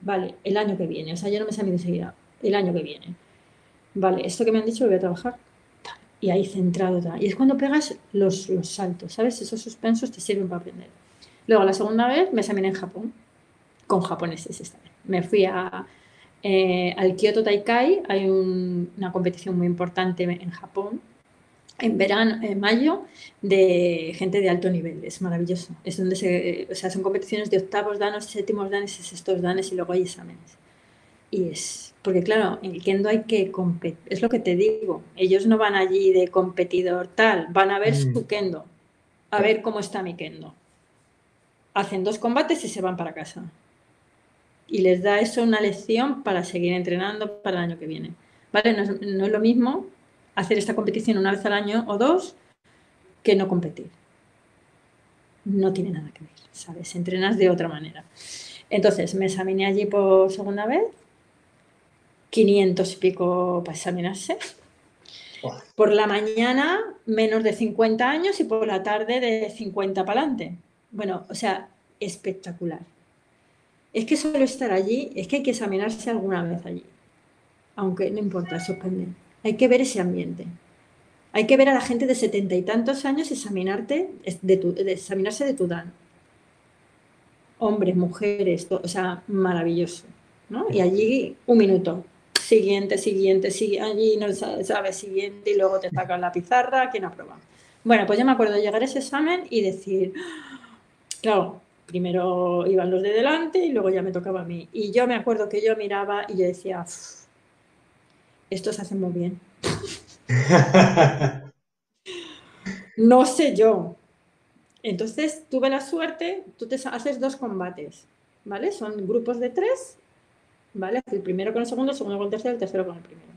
Vale, el año que viene. O sea, yo no me examino enseguida, el año que viene. Vale, esto que me han dicho lo voy a trabajar. Y ahí centrado. Y es cuando pegas los, los saltos, ¿sabes? Esos suspensos te sirven para aprender. Luego, la segunda vez me examiné en Japón, con japoneses esta vez. Me fui a, eh, al Kyoto Taikai, hay una competición muy importante en Japón, en verano, en mayo, de gente de alto nivel. Es maravilloso. Es donde se, o sea, son competiciones de octavos danos, séptimos danes y sextos danes y luego hay exámenes. Y es, porque claro, en el kendo hay que competir, es lo que te digo, ellos no van allí de competidor tal, van a ver mm. su kendo, a ver cómo está mi kendo. Hacen dos combates y se van para casa. Y les da eso una lección para seguir entrenando para el año que viene. ¿Vale? no es lo mismo hacer esta competición una vez al año o dos que no competir. No tiene nada que ver, ¿sabes? Entrenas de otra manera. Entonces, me examiné allí por segunda vez, 500 y pico para examinarse. Por la mañana, menos de 50 años y por la tarde, de 50 para adelante. Bueno, o sea, espectacular. Es que solo estar allí, es que hay que examinarse alguna vez allí. Aunque no importa, sorprendente. Hay que ver ese ambiente. Hay que ver a la gente de setenta y tantos años examinarte de, examinarse de tu dan. Hombres, mujeres, o sea, maravilloso. ¿no? Y allí un minuto. Siguiente, siguiente, siguiente, allí no sabes, siguiente, y luego te sacan la pizarra, ¿quién aprueba? Bueno, pues yo me acuerdo de llegar a ese examen y decir, claro, primero iban los de delante y luego ya me tocaba a mí. Y yo me acuerdo que yo miraba y yo decía, se hace muy bien. no sé yo. Entonces tuve la suerte, tú te haces dos combates, ¿vale? Son grupos de tres, ¿vale? El primero con el segundo, el segundo con el tercero, el tercero con el primero.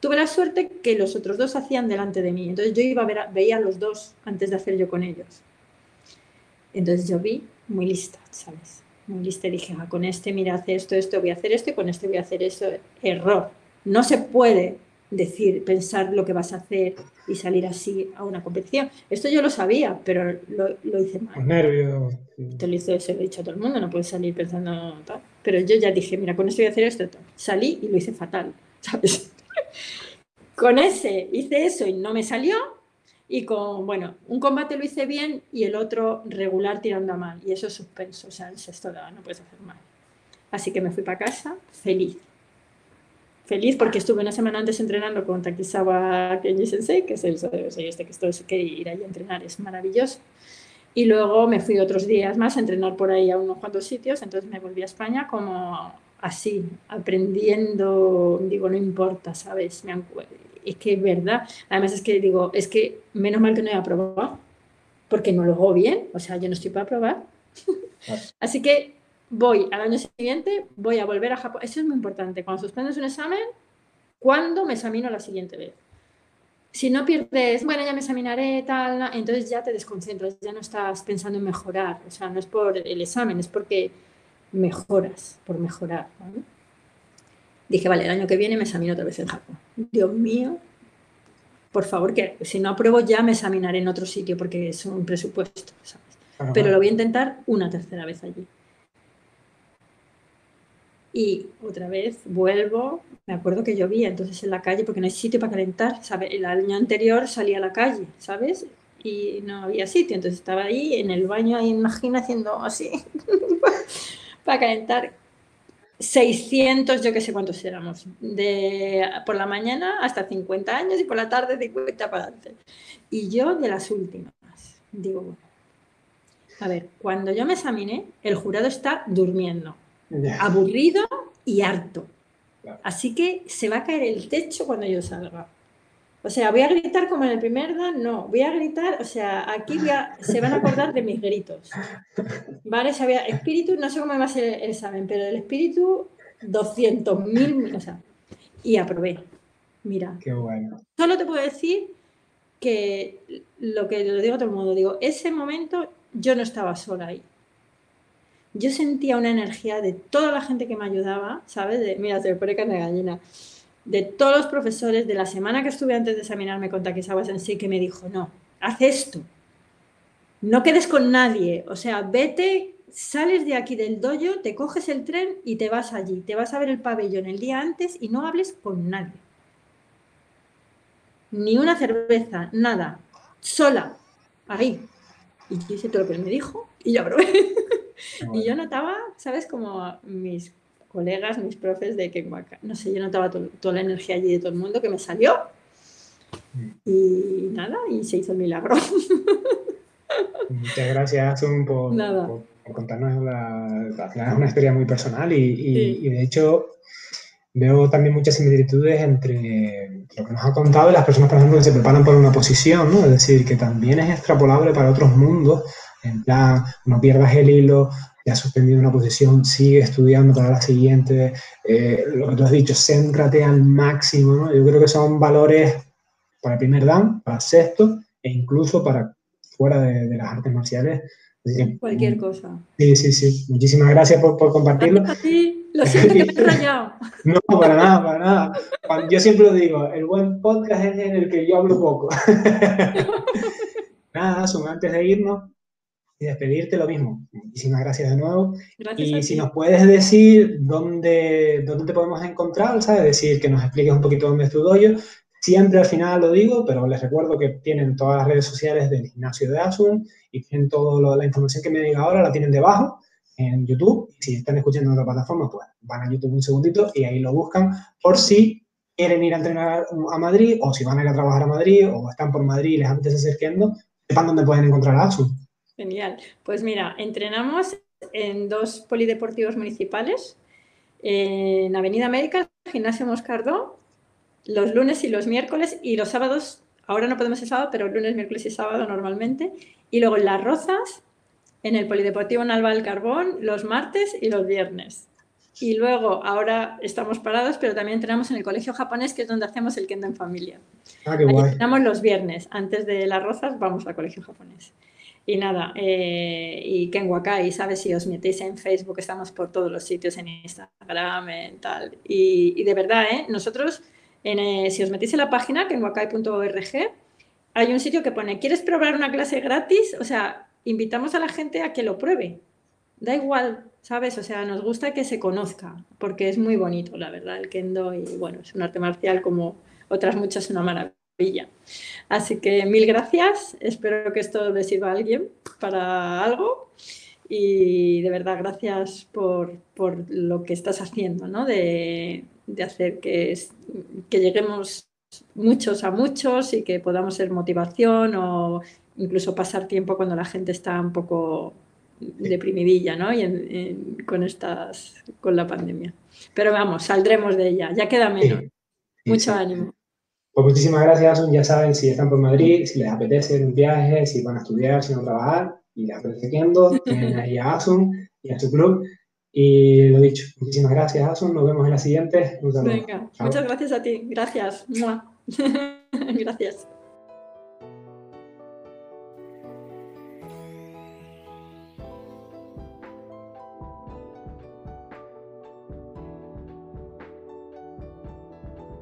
Tuve la suerte que los otros dos hacían delante de mí, entonces yo iba a ver, veía a los dos antes de hacer yo con ellos. Entonces yo vi muy lista, ¿sabes? Muy lista y dije, ah, con este, mira, hace esto, esto, voy a hacer esto y con este voy a hacer eso. Error no se puede decir, pensar lo que vas a hacer y salir así a una competición. Esto yo lo sabía, pero lo, hice mal. Nervios. Te lo hice, se lo he dicho a todo el mundo, no puedes salir pensando tal. Pero yo ya dije, mira, con esto voy a hacer esto. Salí y lo hice fatal, ¿sabes? con ese hice eso y no me salió. Y con, bueno, un combate lo hice bien y el otro regular tirando a mal. Y eso es suspenso, o sea, el sexto no puedes hacer mal. Así que me fui para casa feliz feliz porque estuve una semana antes entrenando con Takisawa Kenji Sensei, que es el soy este que estoy que ir ahí a entrenar, es maravilloso. Y luego me fui otros días más a entrenar por ahí a unos cuantos sitios, entonces me volví a España como así, aprendiendo, digo, no importa, ¿sabes? Me es que es verdad. Además es que digo, es que menos mal que no he aprobado, porque no lo hago bien, o sea, yo no estoy para probar. así que voy al año siguiente, voy a volver a Japón. Eso es muy importante. Cuando suspendes un examen, ¿cuándo me examino la siguiente vez? Si no pierdes, bueno, ya me examinaré, tal, entonces ya te desconcentras, ya no estás pensando en mejorar. O sea, no es por el examen, es porque mejoras, por mejorar. Dije, vale, el año que viene me examino otra vez en Japón. Dios mío, por favor, que si no apruebo ya me examinaré en otro sitio porque es un presupuesto, ¿sabes? Pero lo voy a intentar una tercera vez allí. Y otra vez vuelvo, me acuerdo que llovía entonces en la calle porque no hay sitio para calentar, ¿sabes? El año anterior salí a la calle, ¿sabes? Y no había sitio, entonces estaba ahí en el baño, ahí imagina haciendo así, para calentar 600, yo qué sé cuántos éramos, de por la mañana hasta 50 años y por la tarde 50 para adelante. Y yo de las últimas, digo, bueno, a ver, cuando yo me examiné, el jurado está durmiendo aburrido y harto. Así que se va a caer el techo cuando yo salga. O sea, voy a gritar como en el primer dan, no, voy a gritar, o sea, aquí se van a acordar de mis gritos. ¿Vale? Sabía, espíritu, no sé cómo va a ser el examen, pero el espíritu, 200.000, o sea, y aprobé. Mira. Qué bueno. Solo te puedo decir que lo que lo digo a todo el mundo, digo, ese momento yo no estaba sola ahí yo sentía una energía de toda la gente que me ayudaba, ¿sabes? De, mira, se me pone carne de gallina. De todos los profesores de la semana que estuve antes de examinarme con Takisawa Sensei que me dijo, no, haz esto. No quedes con nadie. O sea, vete, sales de aquí del dojo, te coges el tren y te vas allí. Te vas a ver el pabellón el día antes y no hables con nadie. Ni una cerveza, nada. Sola. Ahí. Y yo hice todo lo que él me dijo y ya probé. Y yo notaba, ¿sabes? Como mis colegas, mis profes de que, no sé, yo notaba toda la energía allí de todo el mundo que me salió. Mm. Y nada, y se hizo el milagro. Muchas gracias, por, contarnos la, una historia muy personal y, y, de hecho veo también muchas similitudes entre lo que nos ha contado y las personas, por ejemplo, que se preparan para una posición, ¿no? Es decir, que también es extrapolable para otros mundos en plan, no pierdas el hilo, ya has suspendido una posición, sigue estudiando para la siguiente, eh, lo que tú has dicho, céntrate al máximo, ¿no? Yo creo que son valores para el primer dan, para sexto e incluso para fuera de, las artes marciales. Cualquier cosa. Sí, sí, sí. Muchísimas gracias por, por compartirlo. Lo siento que me he rayado. No, para nada, para nada. Yo siempre lo digo, el buen podcast es en el que yo hablo poco. nada, son antes de irnos, y despedirte lo mismo. Muchísimas gracias de nuevo. y si nos puedes decir dónde, dónde te podemos encontrar, ¿sabes? Decir que nos expliques un poquito dónde es tu dojo. Siempre al final lo digo, pero les recuerdo que tienen todas las redes sociales del gimnasio de Asun y tienen toda la información que me diga ahora, la tienen debajo en YouTube. Si están escuchando en otra plataforma, pues van a YouTube un segundito y ahí lo buscan por si quieren ir a entrenar a Madrid o si van a ir a trabajar a Madrid o están por Madrid y les apetece acercando, sepan dónde pueden encontrar a Asun. Genial. Pues mira, entrenamos en dos polideportivos municipales, en Avenida América, Gimnasio Moscardó, los lunes y los miércoles y los sábados, ahora no podemos el sábado, pero lunes, miércoles y sábado normalmente, y luego en Las Rozas, en el Polideportivo Nalva del Carbón, los martes y los viernes. Y luego, ahora estamos parados, pero también entrenamos en el colegio japonés, que es donde hacemos el kendo en familia. Ah, qué guay. Entrenamos los viernes, antes de las rozas vamos al colegio japonés. Y nada, eh, y Ken Wakai, ¿sabes? Si os metéis en Facebook, estamos por todos los sitios, en Instagram, en tal. Y, de verdad, ¿eh? Nosotros En, si os metéis en la página, que en hay un sitio que pone, ¿quieres probar una clase gratis? O sea, invitamos a la gente a que lo pruebe. Da igual, ¿sabes? O sea, nos gusta que se conozca, porque es muy bonito, la verdad, el kendo y bueno, es un arte marcial como otras muchas, una maravilla. Así que mil gracias, espero que esto le sirva a alguien para algo y de verdad gracias por, lo que estás haciendo, ¿no? De, hacer que, que lleguemos muchos a muchos y que podamos ser motivación o incluso pasar tiempo cuando la gente está un poco deprimidilla, ¿no? Y con estas, con la pandemia. Pero vamos, saldremos de ella, ya queda menos. Mucho ánimo. Pues muchísimas gracias, Ya saben, si están por Madrid, si les apetece un viaje, si van a estudiar, si van a trabajar, y les apetece tienen ahí a Asun y a su club. Y lo dicho, muchísimas gracias, Asun. Nos vemos en la siguiente. Venga, muchas gracias a ti. Gracias. gracias.